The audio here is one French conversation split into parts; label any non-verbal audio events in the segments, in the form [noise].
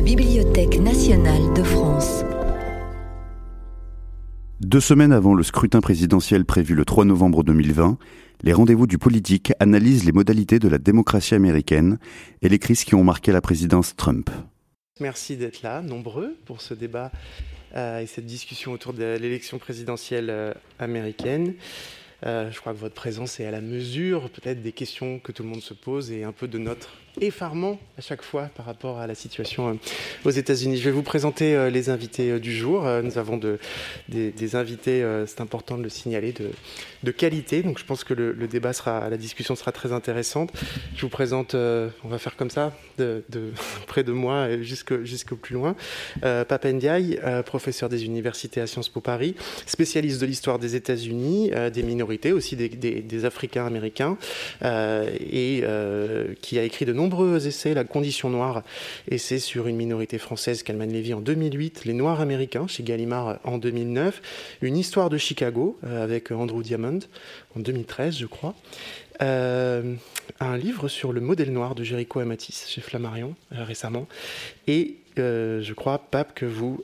la Bibliothèque nationale de France. Deux semaines avant le scrutin présidentiel prévu le 3 novembre 2020, les rendez-vous du politique analysent les modalités de la démocratie américaine et les crises qui ont marqué la présidence Trump. Merci d'être là, nombreux, pour ce débat euh, et cette discussion autour de l'élection présidentielle euh, américaine. Euh, je crois que votre présence est à la mesure peut-être des questions que tout le monde se pose et un peu de notre effarement à chaque fois par rapport à la situation euh, aux États-Unis. Je vais vous présenter euh, les invités du jour. Nous avons des, invités, c'est important de le signaler, de, qualité. Donc je pense que le, débat sera, la discussion sera très intéressante. Je vous présente, on va faire comme ça, [laughs] près de moi jusqu'au plus loin. Papa Ndiaye, professeur des universités à Sciences Po Paris, spécialiste de l'histoire des États-Unis, des minorités aussi des, Africains américains, euh, et euh, qui a écrit de nombreux essais, La condition noire, essai sur une minorité française, Calman Levy en 2008, Les Noirs américains chez Gallimard en 2009, Une histoire de Chicago euh, avec Andrew Diamond en 2013, je crois. un livre sur le modèle noir de Jéricho Amatis chez Flammarion récemment. Et je crois, Pape, que vous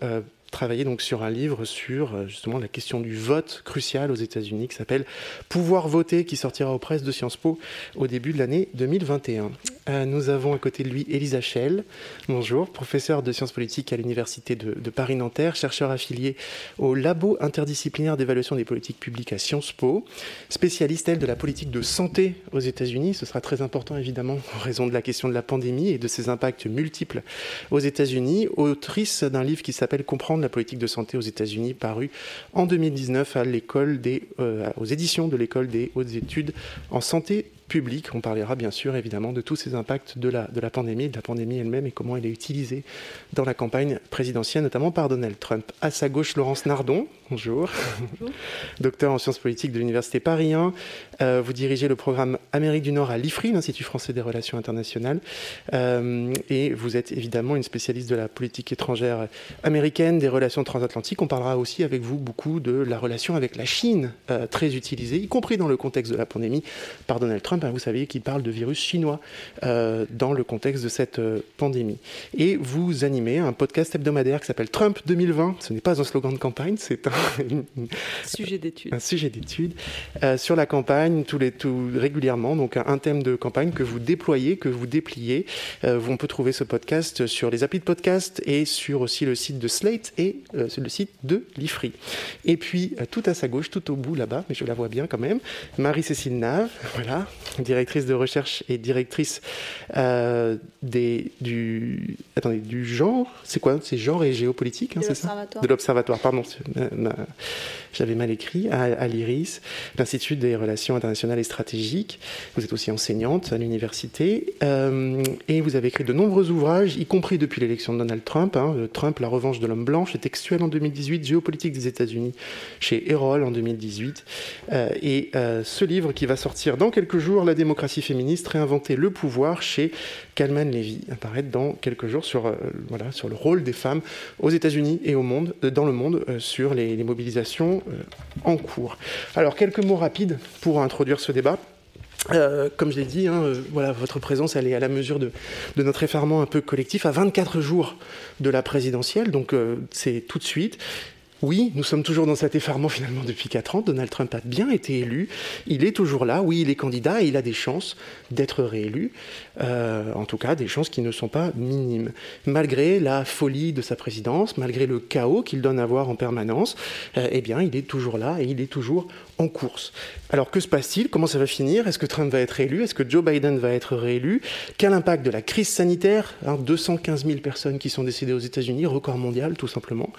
travaillé donc sur un livre sur euh, justement la question du vote crucial aux États-Unis qui s'appelle Pouvoir voter, qui sortira aux presses de Sciences Po au début de l'année 2021. Euh, nous avons à côté de lui Elisa Schell, bonjour, professeure de sciences politiques à l'Université de, Paris-Nanterre, chercheur affilié au Labo interdisciplinaire d'évaluation des politiques publiques à Sciences Po, spécialiste, elle, de la politique de santé aux États-Unis. Ce sera très important, évidemment, en raison de la question de la pandémie et de ses impacts multiples aux États-Unis. Autrice d'un livre qui s'appelle Comprendre la politique de santé aux États-Unis, paru en 2019 à l'école des, euh, aux éditions de l'école des hautes études en santé public. On parlera bien sûr évidemment de tous ces impacts de la, de la pandémie, de la pandémie elle-même et comment elle est utilisée dans la campagne présidentielle, notamment par Donald Trump. À sa gauche, Laurence Nardon, bonjour, docteur en sciences politiques de l'Université Paris 1. Euh, vous dirigez le programme Amérique du Nord à l'IFRI, l'Institut français des relations internationales. Euh, et vous êtes évidemment une spécialiste de la politique étrangère américaine, des relations transatlantiques. On parlera aussi avec vous beaucoup de la relation avec la Chine, euh, très utilisée, y compris dans le contexte de la pandémie, par Donald Trump Hein, vous savez qu'il parle de virus chinois euh, dans le contexte de cette euh, pandémie. Et vous animez un podcast hebdomadaire qui s'appelle Trump 2020. Ce n'est pas un slogan de campagne, c'est un sujet d'étude. Un sujet d'étude euh, sur la campagne, tous les, tout, régulièrement. Donc un, thème de campagne que vous déployez, que vous dépliez. on peut trouver ce podcast sur les applis de podcast et sur aussi le site de Slate et le site de l'IFRI. Et puis tout à sa gauche, tout au bout là-bas, mais je la vois bien quand même, Marie-Cécile Nave, [laughs] voilà, directrice de recherche et directrice euh, des, du, attendez, du genre? C'est quoi? C'est genre et géopolitique, hein, c'est ça? De l'Observatoire, pardon. J'avais mal écrit, à, l'IRIS, l'Institut des relations internationales et stratégiques. Vous êtes aussi enseignante à l'université euh, et vous avez écrit de nombreux ouvrages, y compris depuis l'élection de Donald Trump. Hein, Trump, la revanche de l'homme blanc, chez Textuel en 2018, Géopolitique des États-Unis chez Erol en 2018. Euh, et ce livre qui va sortir dans quelques jours la démocratie féministe, réinventer le pouvoir chez Kalman Levy, apparaître dans quelques jours sur, euh, voilà, sur le rôle des femmes aux États-Unis et au monde, euh, dans le monde euh, sur les, mobilisations en cours. Alors, quelques mots rapides pour introduire ce débat. comme je l'ai dit, hein, voilà, votre présence elle est à la mesure de, de, notre effarement un peu collectif à 24 jours de la présidentielle, donc c'est tout de suite. Oui, nous sommes toujours dans cet effarement finalement depuis 4 ans. Donald Trump a bien été élu. Il est toujours là. Oui, il est candidat et il a des chances d'être réélu. Euh, en tout cas, des chances qui ne sont pas minimes. Malgré la folie de sa présidence, malgré le chaos qu'il donne à voir en permanence, euh, eh bien, il est toujours là et il est toujours en course. Alors que se passe-t-il? Comment ça va finir? Est-ce que Trump va être réélu Est-ce que Joe Biden va être réélu? Quel impact de la crise sanitaire? 215 hein, 000 personnes qui sont décédées aux États-Unis, record mondial tout simplement.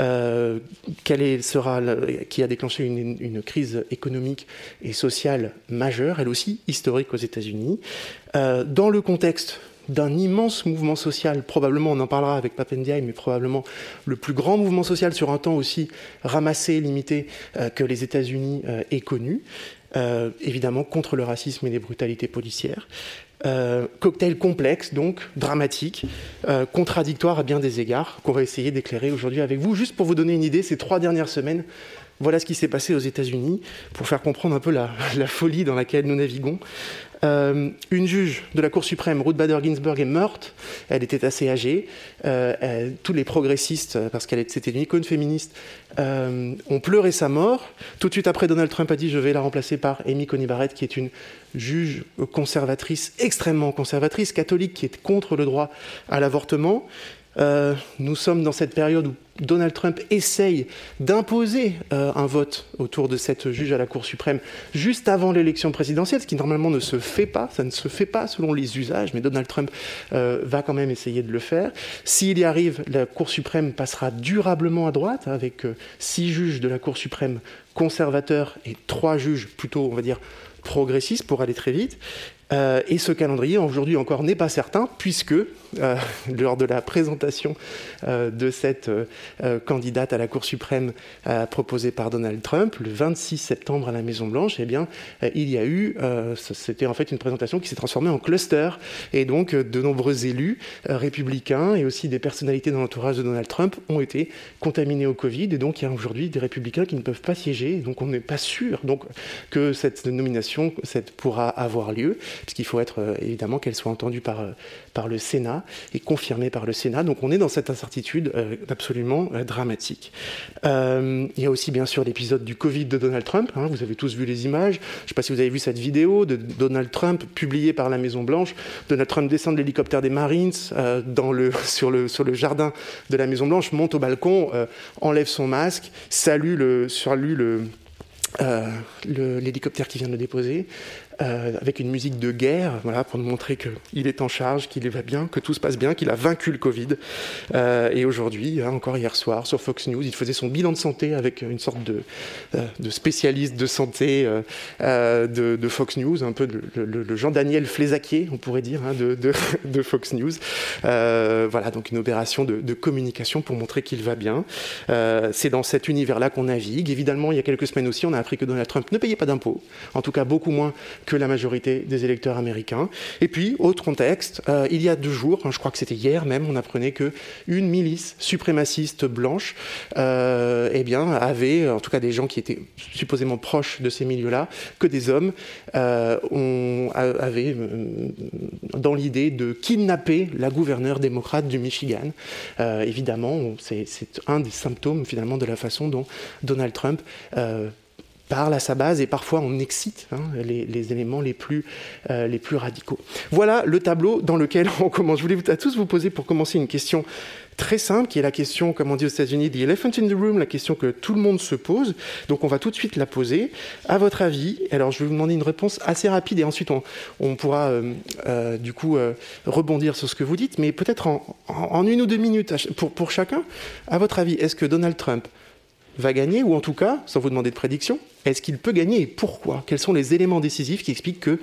Euh, quelle sera qui a déclenché une, crise économique et sociale majeure, elle aussi historique aux États-Unis? Euh, dans le contexte d'un immense mouvement social, probablement, on en parlera avec Papendiaï, mais probablement le plus grand mouvement social sur un temps aussi ramassé, limité euh, que les États-Unis euh, aient connu, évidemment contre le racisme et les brutalités policières. cocktail complexe, donc dramatique, contradictoire à bien des égards, qu'on va essayer d'éclairer aujourd'hui avec vous. Juste pour vous donner une idée, ces trois dernières semaines, Voilà ce qui s'est passé aux États-Unis pour faire comprendre un peu la, [laughs] folie dans laquelle nous naviguons. Euh, une juge de la Cour suprême, Ruth Bader Ginsburg, est morte. Elle était assez âgée. Euh, tous les progressistes, parce qu'elle c'était une icône féministe, euh, ont pleuré sa mort. Tout de suite après, Donald Trump a dit Je vais la remplacer par Amy Coney Barrett, qui est une juge conservatrice, extrêmement conservatrice, catholique, qui est contre le droit à l'avortement. Euh, nous sommes dans cette période où Donald Trump essaye d'imposer euh, un vote autour de cette juge à la Cour suprême juste avant l'élection présidentielle, ce qui normalement ne se fait pas, ça ne se fait pas selon les usages, mais Donald Trump euh, va quand même essayer de le faire. S'il y arrive, la Cour suprême passera durablement à droite, avec six juges de la Cour suprême conservateurs et trois juges plutôt, on va dire, progressistes pour aller très vite. Euh, et ce calendrier, aujourd'hui encore, n'est pas certain, puisque euh, [laughs] lors de la présentation euh, de cette candidate à la Cour suprême proposée par Donald Trump, le 26 septembre à la Maison-Blanche, eh bien, il y a eu, c'était en fait une présentation qui s'est transformée en cluster, et donc de nombreux élus républicains et aussi des personnalités dans l'entourage de Donald Trump ont été contaminés au Covid, et donc il y a aujourd'hui des républicains qui ne peuvent pas siéger, donc on n'est pas sûr donc, que cette nomination cette, pourra avoir lieu puisqu'il faut être euh, évidemment qu'elle soit entendue par, euh, par le Sénat et confirmée par le Sénat. Donc on est dans cette incertitude euh, absolument dramatique. il y a aussi bien sûr l'épisode du Covid de Donald Trump. Hein. vous avez tous vu les images. Je ne sais pas si vous avez vu cette vidéo de Donald Trump publiée par la Maison Blanche. Donald Trump descend de l'hélicoptère des Marines dans le, [laughs] sur, le, sur le jardin de la Maison Blanche, monte au balcon, enlève son masque, salue le, salue l'hélicoptère qui vient de le déposer, euh, avec une musique de guerre, voilà, pour nous montrer qu'il est en charge, qu'il va bien, que tout se passe bien, qu'il a vaincu le Covid. Euh, et aujourd'hui, hein, encore hier soir, sur Fox News, il faisait son bilan de santé avec une sorte de, euh, spécialiste de santé de, Fox News, un peu le, Jean-Daniel Flézaquier, on pourrait dire, hein, de, [laughs] Fox News. voilà, donc une opération de, communication pour montrer qu'il va bien. C'est dans cet univers-là qu'on navigue. Évidemment, il y a quelques semaines aussi, on a appris que Donald Trump ne payait pas d'impôts, en tout cas beaucoup moins que la majorité des électeurs américains. Et puis, autre contexte, euh, il y a deux jours, hein, je crois que c'était hier même, on apprenait que une milice suprémaciste blanche, euh, eh bien, avait, en tout cas des gens qui étaient supposément proches de ces milieux-là, que des hommes euh, ont, avaient euh, dans l'idée de kidnapper la gouverneure démocrate du Michigan. évidemment, c'est un des symptômes finalement de la façon dont Donald Trump parle à sa base et parfois on excite hein, les, éléments les plus, euh, les plus radicaux. Voilà le tableau dans lequel [laughs] on commence. Je voulais à tous vous poser pour commencer une question très simple qui est la question, comme on dit aux États-Unis, the elephant in the room, la question que tout le monde se pose. Donc on va tout de suite la poser. À votre avis, alors je vais vous demander une réponse assez rapide et ensuite on, pourra euh, euh, du coup rebondir sur ce que vous dites, mais peut-être en, en, une ou deux minutes pour, pour chacun. À votre avis, est-ce que Donald Trump va gagner, ou en tout cas, sans vous demander de prédiction, est-ce qu'il peut gagner et pourquoi? Quels sont les éléments décisifs qui expliquent que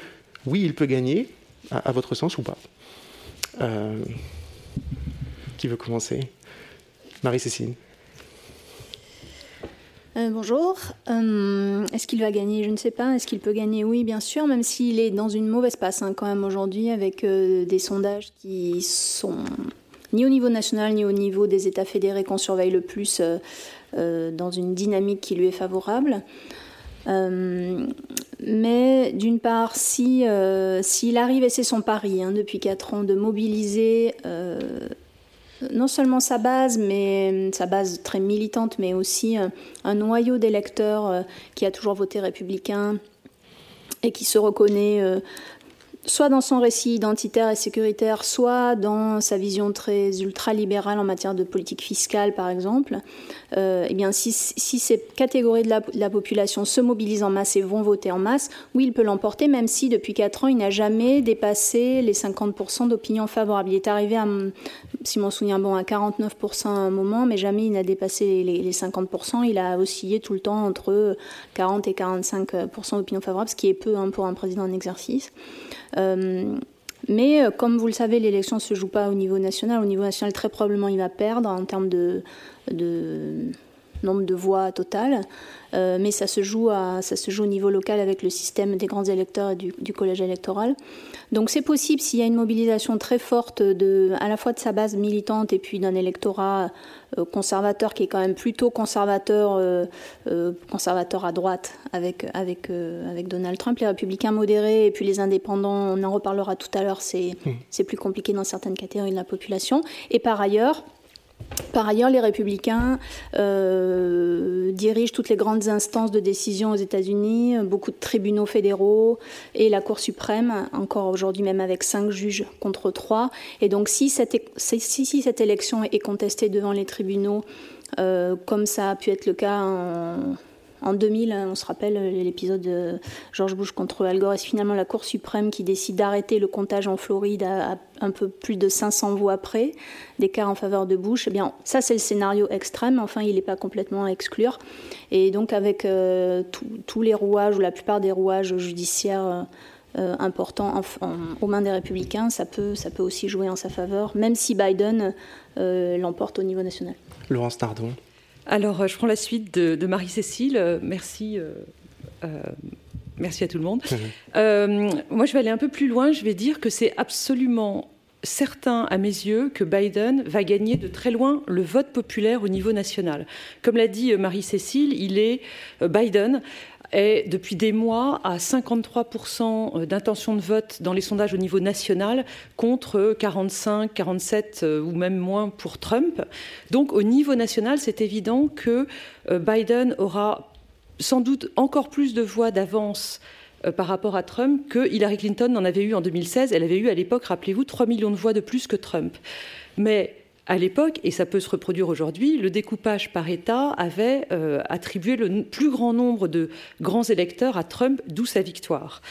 oui, il peut gagner, à, votre sens ou pas? Euh, Qui veut commencer? Marie-Cécile. Euh, bonjour. Euh, est-ce qu'il va gagner? Je ne sais pas. Est-ce qu'il peut gagner? Oui, bien sûr, même s'il est dans une mauvaise passe hein, quand même aujourd'hui, avec des sondages qui sont ni au niveau national ni au niveau des États fédérés qu'on surveille le plus euh, dans une dynamique qui lui est favorable. Euh, mais d'une part, si euh, s'il arrive, et c'est son pari hein, depuis 4 ans, de mobiliser non seulement sa base, mais sa base très militante, mais aussi un noyau d'électeurs qui a toujours voté républicain et qui se reconnaît soit dans son récit identitaire et sécuritaire, soit dans sa vision très ultralibérale en matière de politique fiscale, par exemple, euh, eh bien, si, ces catégories de la, population se mobilisent en masse et vont voter en masse, oui, il peut l'emporter, même si depuis 4 ans, il n'a jamais dépassé les 50% d'opinion favorable. Il est arrivé, à, si mon souviens bon, à 49% à un moment, mais jamais il n'a dépassé les, 50%. Il a oscillé tout le temps entre 40 et 45% d'opinion favorable, ce qui est peu hein, pour un président en exercice. Euh, mais euh, comme vous le savez, l'élection ne se joue pas au niveau national. Au niveau national, très probablement, il va perdre en termes de, de, nombre de voix totales. Euh, mais ça se, joue à, ça se joue au niveau local avec le système des grands électeurs et du, collège électoral. Donc c'est possible s'il y a une mobilisation très forte de, à la fois de sa base militante et puis d'un électorat euh, conservateur qui est quand même plutôt conservateur, euh, conservateur à droite avec, avec, avec Donald Trump, les républicains modérés et puis les indépendants, on en reparlera tout à l'heure, c'est mmh. plus compliqué dans certaines catégories de la population. Et par ailleurs, par ailleurs, les républicains euh, dirigent toutes les grandes instances de décision aux États-Unis, beaucoup de tribunaux fédéraux et la Cour suprême, encore aujourd'hui même avec cinq juges contre trois. Et donc si cette, si, élection est contestée devant les tribunaux, euh, comme ça a pu être le cas en en 2000, hein, on se rappelle l'épisode de George Bush contre Al Gore, finalement la Cour suprême qui décide d'arrêter le comptage en Floride à, un peu plus de 500 voix près, d'écart en faveur de Bush? Eh bien, ça c'est le scénario extrême, enfin il n'est pas complètement à exclure. Et donc avec euh, tous les rouages, ou la plupart des rouages judiciaires euh, importants aux mains des républicains, ça peut, aussi jouer en sa faveur, même si Biden euh, l'emporte au niveau national. Laurence Tardon. Alors, euh, je prends la suite de, Marie-Cécile. Euh, merci. Euh, merci à tout le monde. [laughs] moi, je vais aller un peu plus loin. Je vais dire que c'est absolument certain à mes yeux que Biden va gagner de très loin le vote populaire au niveau national. Comme l'a dit Marie-Cécile, il est Biden est depuis des mois à 53% euh, d'intention de vote dans les sondages au niveau national contre 45, 47 euh, ou même moins pour Trump. Donc au niveau national, c'est évident que euh, Biden aura sans doute encore plus de voix d'avance par rapport à Trump que Hillary Clinton n'en avait eu en 2016. Elle avait eu à l'époque, rappelez-vous, 3 millions de voix de plus que Trump. Mais à l'époque, et ça peut se reproduire aujourd'hui, le découpage par État avait euh, attribué le plus grand nombre de grands électeurs à Trump, d'où sa victoire.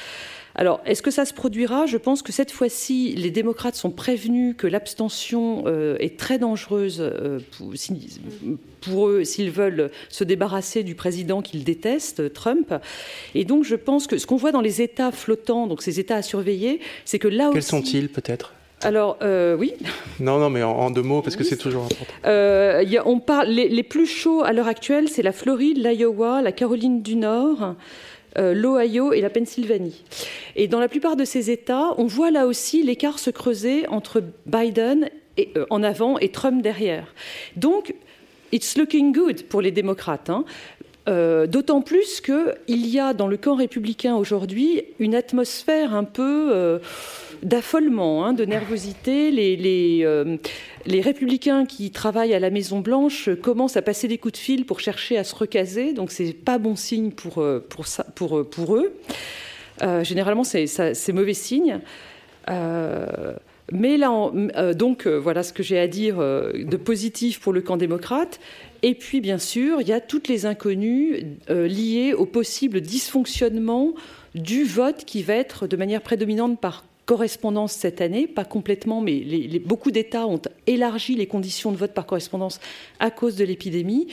Alors, est-ce que ça se produira? Je pense que cette fois-ci, les démocrates sont prévenus que l'abstention euh, est très dangereuse euh, pour, eux s'ils veulent se débarrasser du président qu'ils détestent, Trump. Et donc, je pense que ce qu'on voit dans les États flottants, donc ces États à surveiller, c'est que là Quels sont-ils peut-être? Alors, euh, oui. Non, non, mais en, deux mots, parce que c'est toujours important. Euh, on parle, les, plus chauds à l'heure actuelle, c'est la Floride, l'Iowa, la Caroline du Nord, euh, l'Ohio et la Pennsylvanie. Et dans la plupart de ces États, on voit là aussi l'écart se creuser entre Biden et, en avant et Trump derrière. Donc, it's looking good pour les démocrates. Hein. D'autant plus qu'il y a dans le camp républicain aujourd'hui une atmosphère un peu d'affolement, hein, de nervosité. Euh, les, républicains qui travaillent à la Maison Blanche commencent à passer des coups de fil pour chercher à se recaser, donc c'est pas bon signe pour, euh, euh, eux. généralement, c'est mauvais signe. mais là, donc voilà ce que j'ai à dire de positif pour le camp démocrate. Et puis, bien sûr, il y a toutes les inconnues liées au possible dysfonctionnement du vote qui va être de manière prédominante par correspondance cette année, pas complètement, mais beaucoup d'États ont élargi les conditions de vote par correspondance à cause de l'épidémie.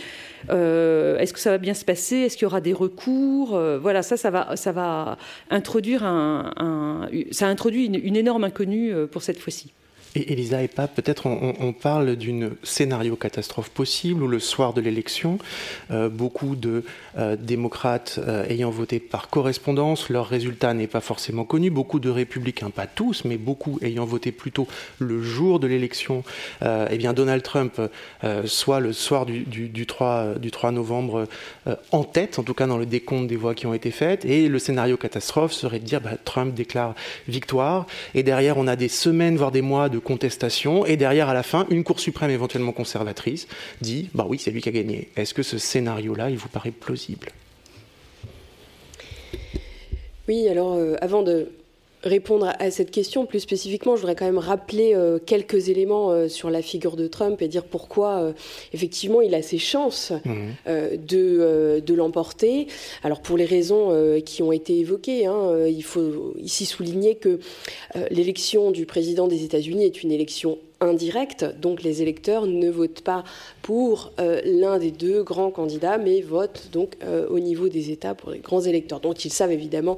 Euh, est-ce que ça va bien se passer? Est-ce qu'il y aura des recours? Euh, Voilà, ça, ça va, ça va introduire un, ça introduit une énorme inconnue euh, pour cette fois-ci. Et Elisa et pas peut-être on, parle d'une scénario catastrophe possible où le soir de l'élection, euh, beaucoup de euh, démocrates euh, ayant voté par correspondance, leur résultat n'est pas forcément connu. Beaucoup de républicains, pas tous, mais beaucoup ayant voté plutôt le jour de l'élection, eh bien Donald Trump soit le soir du, du, 3, du 3 novembre en tête, en tout cas dans le décompte des voix qui ont été faites. Et le scénario catastrophe serait de dire bah, Trump déclare victoire. Et derrière, on a des semaines, voire des mois de contestation, et derrière, à la fin, une Cour suprême éventuellement conservatrice dit bah oui, c'est lui qui a gagné. Est-ce que ce scénario-là, il vous paraît plausible? Oui, alors euh, avant de répondre à cette question plus spécifiquement, je voudrais quand même rappeler euh, quelques éléments euh, sur la figure de Trump et dire pourquoi euh, effectivement il a ses chances mmh. de, de l'emporter. Alors pour les raisons qui ont été évoquées, hein, il faut ici souligner que l'élection du président des États-Unis est une élection indirecte, donc les électeurs ne votent pas pour l'un des deux grands candidats, mais votent donc au niveau des États pour les grands électeurs. Donc ils savent évidemment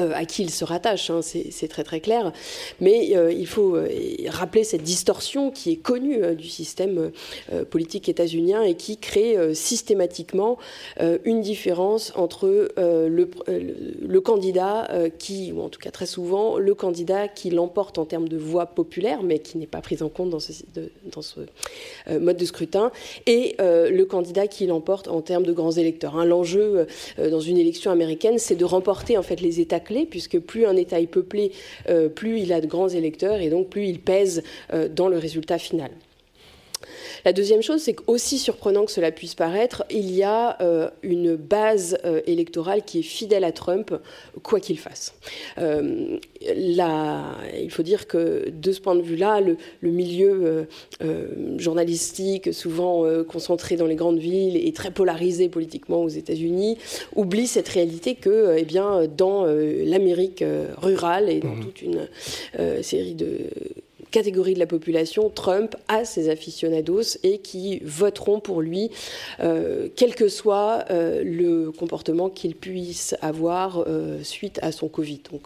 euh, à qui il se rattache, hein, c'est très très clair. Mais euh, il faut euh, rappeler cette distorsion qui est connue du système politique états-unien et qui crée systématiquement une différence entre le, candidat qui, ou en tout cas très souvent, le candidat qui l'emporte en termes de voix populaire, mais qui n'est pas pris en compte dans ce, dans ce mode de scrutin, et le candidat qui l'emporte en termes de grands électeurs. Hein. L'enjeu dans une élection américaine, c'est de remporter en fait les États puisque plus un État est peuplé, euh, plus il a de grands électeurs et donc plus il pèse euh, dans le résultat final. La deuxième chose, c'est qu'aussi surprenant que cela puisse paraître, il y a euh, une base euh, électorale qui est fidèle à Trump, quoi qu'il fasse. Euh, il faut dire que de ce point de vue-là, le, milieu journalistique, souvent concentré dans les grandes villes et très polarisé politiquement aux États-Unis, oublie cette réalité que, eh bien, dans l'Amérique rurale et dans mmh. toute une série de catégorie de la population, Trump a ses aficionados et qui voteront pour lui, euh, quel que soit euh, le comportement qu'il puisse avoir euh, suite à son Covid. Donc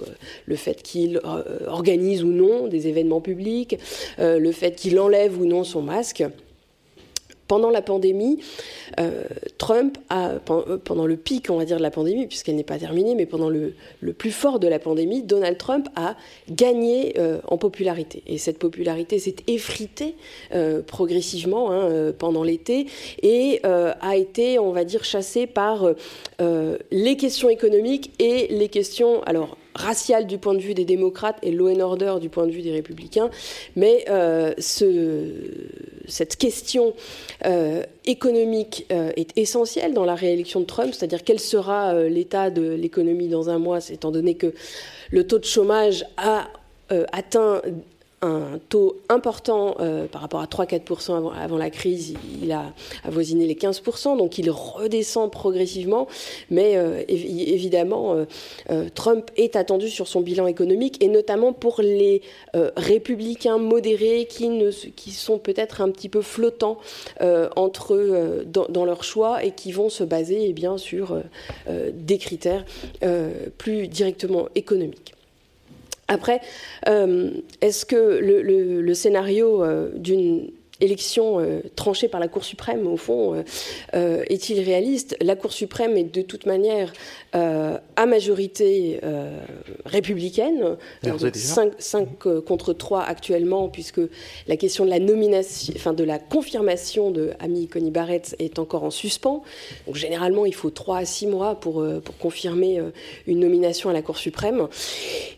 le fait qu'il organise ou non des événements publics, le fait qu'il enlève ou non son masque pendant la pandémie, euh, Trump a, euh, pendant le pic, on va dire, de la pandémie, puisqu'elle n'est pas terminée, mais pendant le, plus fort de la pandémie, Donald Trump a gagné euh, en popularité. Et cette popularité s'est effritée progressivement hein, pendant l'été et a été, on va dire, chassée par les questions économiques et les questions, alors, raciales du point de vue des démocrates et law and order du point de vue des républicains. Mais ce, cette question euh, économique euh, est essentielle dans la réélection de Trump, c'est-à-dire quel sera euh, l'état de l'économie dans un mois, étant donné que le taux de chômage a atteint un taux important euh, par rapport à 3-4% avant, la crise. Il a avoisiné les 15%, donc il redescend progressivement. Mais euh, évidemment, euh, Trump est attendu sur son bilan économique, et notamment pour les républicains modérés qui, sont peut-être un petit peu flottants entre eux dans, dans, leur choix et qui vont se baser eh bien, sur des critères plus directement économiques. Après, euh, est-ce que le, scénario euh, d'une élection euh, tranchée par la Cour suprême, au fond, est-il réaliste? La Cour suprême est de toute manière euh, à majorité euh, républicaine, 5, euh, contre 3 actuellement, puisque la question de la nomination, enfin de la confirmation de Ami Coney Barrett est encore en suspens. Donc généralement, il faut 3 à 6 mois pour, pour confirmer une nomination à la Cour suprême.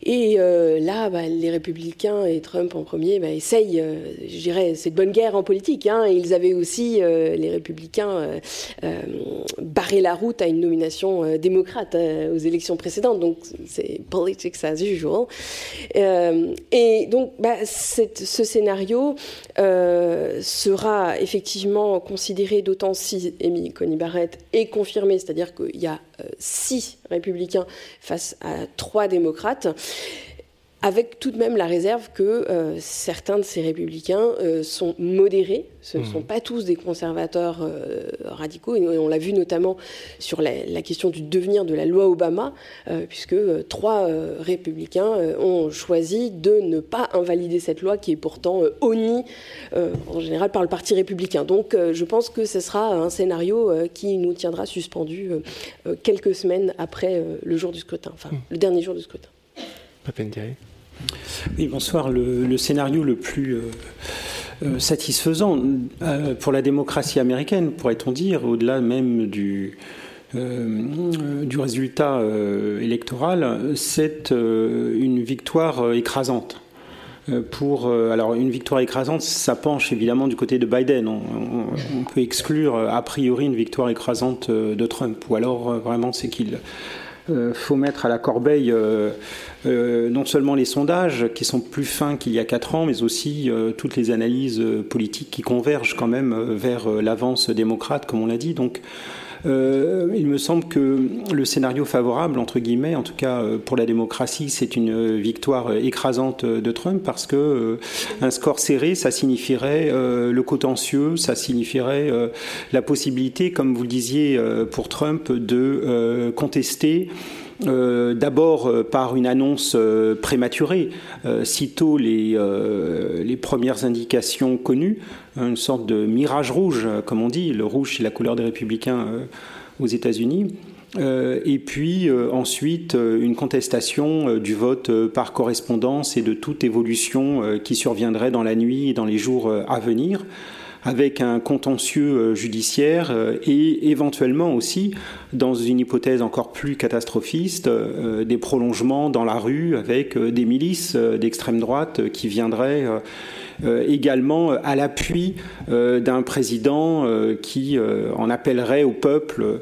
Et là, bah, les républicains et Trump en premier bah, essayent, je dirais, c'est de bonne guerre en politique. Hein. ils avaient aussi, les républicains, barré la route à une nomination démocrate euh, aux élections précédentes, donc c'est politics as usual. Euh, et donc, bah, ce scénario euh, sera effectivement considéré d'autant si Amy Coney Barrett est confirmée, c'est-à-dire qu'il y a six républicains face à trois démocrates avec tout de même la réserve que euh, certains de ces républicains euh, sont modérés. Ce ne mmh. sont pas tous des conservateurs euh, radicaux. Et on l'a vu notamment sur la, question du devenir de la loi Obama, puisque trois républicains ont choisi de ne pas invalider cette loi qui est pourtant honnie en général par le Parti républicain. Donc je pense que ce sera un scénario qui nous tiendra suspendus quelques semaines après le jour du scrutin, enfin mmh. le dernier jour du scrutin. Oui, bonsoir. Le, scénario le plus euh, euh, satisfaisant euh, pour la démocratie américaine, pourrait-on dire, au-delà même du, du résultat électoral, c'est une victoire écrasante. Pour, alors une victoire écrasante, ça penche évidemment du côté de Biden. on peut exclure a priori une victoire écrasante de Trump, ou alors vraiment c'est qu'il euh, faut mettre à la corbeille euh, euh, non seulement les sondages qui sont plus fins qu'il y a quatre ans, mais aussi toutes les analyses politiques qui convergent quand même vers l'avance démocrate, comme on l'a dit. Donc euh, il me semble que le scénario favorable, entre guillemets, en tout cas euh, pour la démocratie, c'est une victoire écrasante de Trump parce que euh, un score serré, ça signifierait le contentieux, ça signifierait la possibilité, comme vous le disiez pour Trump, de contester D'abord par une annonce prématurée, sitôt les, les premières indications connues, une sorte de mirage rouge, comme on dit. Le rouge, c'est la couleur des républicains aux États-Unis. Euh, et puis euh, ensuite euh, une contestation du vote par correspondance et de toute évolution qui surviendrait dans la nuit et dans les jours à venir avec un contentieux judiciaire et éventuellement aussi, dans une hypothèse encore plus catastrophiste, des prolongements dans la rue avec des milices d'extrême droite qui viendraient euh, également euh, à l'appui euh, d'un président qui en appellerait au peuple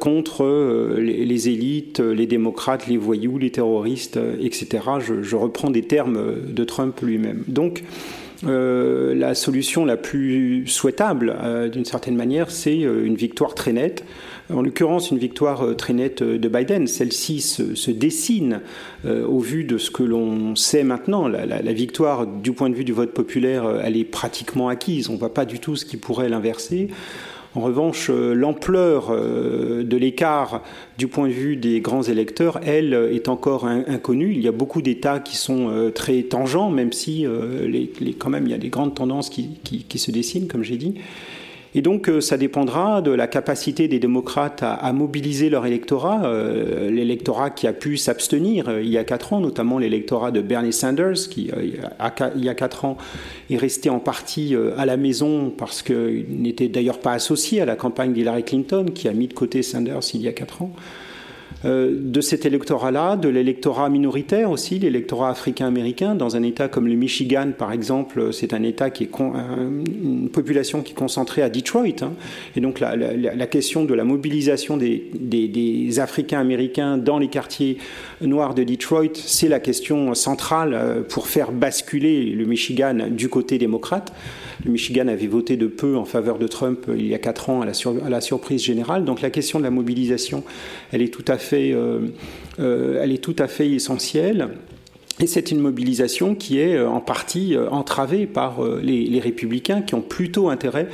contre les, élites, les démocrates, les voyous, les terroristes, etc. Je reprends des termes de Trump lui-même. Donc, la solution la plus souhaitable, d'une certaine manière, c'est une victoire très nette en l'occurrence une victoire euh, très nette euh, de Biden. Celle-ci se, dessine euh, au vu de ce que l'on sait maintenant. La, victoire, du point de vue du vote populaire, elle est pratiquement acquise. On ne voit pas du tout ce qui pourrait l'inverser. En revanche, l'ampleur de l'écart du point de vue des grands électeurs, elle, est encore inconnue. Il y a beaucoup d'États qui sont très tangents, même si quand même il y a des grandes tendances qui se dessinent, comme j'ai dit. Et donc, euh, ça dépendra de la capacité des démocrates à, mobiliser leur électorat, euh, l'électorat qui a pu s'abstenir euh, il y a quatre ans, notamment l'électorat de Bernie Sanders, qui, il y a quatre ans, est resté en partie à la maison parce qu'il n'était d'ailleurs pas associé à la campagne d'Hillary Clinton, qui a mis de côté Sanders il y a quatre ans. Euh, de cet électorat-là, de l'électorat minoritaire aussi, l'électorat africain-américain. Dans un État comme le Michigan, par exemple, c'est un État qui est une population qui est concentrée à Detroit. Hein. Et donc la, question de la mobilisation des, des Africains-américains dans les quartiers noirs de Detroit, c'est la question centrale euh, pour faire basculer le Michigan du côté démocrate. Le Michigan avait voté de peu en faveur de Trump euh, il y a quatre ans à la, surprise générale. Donc la question de la mobilisation, elle est tout à fait, euh, euh, elle est tout à fait essentielle. Et c'est une mobilisation qui est en partie entravée par les, républicains qui ont plutôt intérêt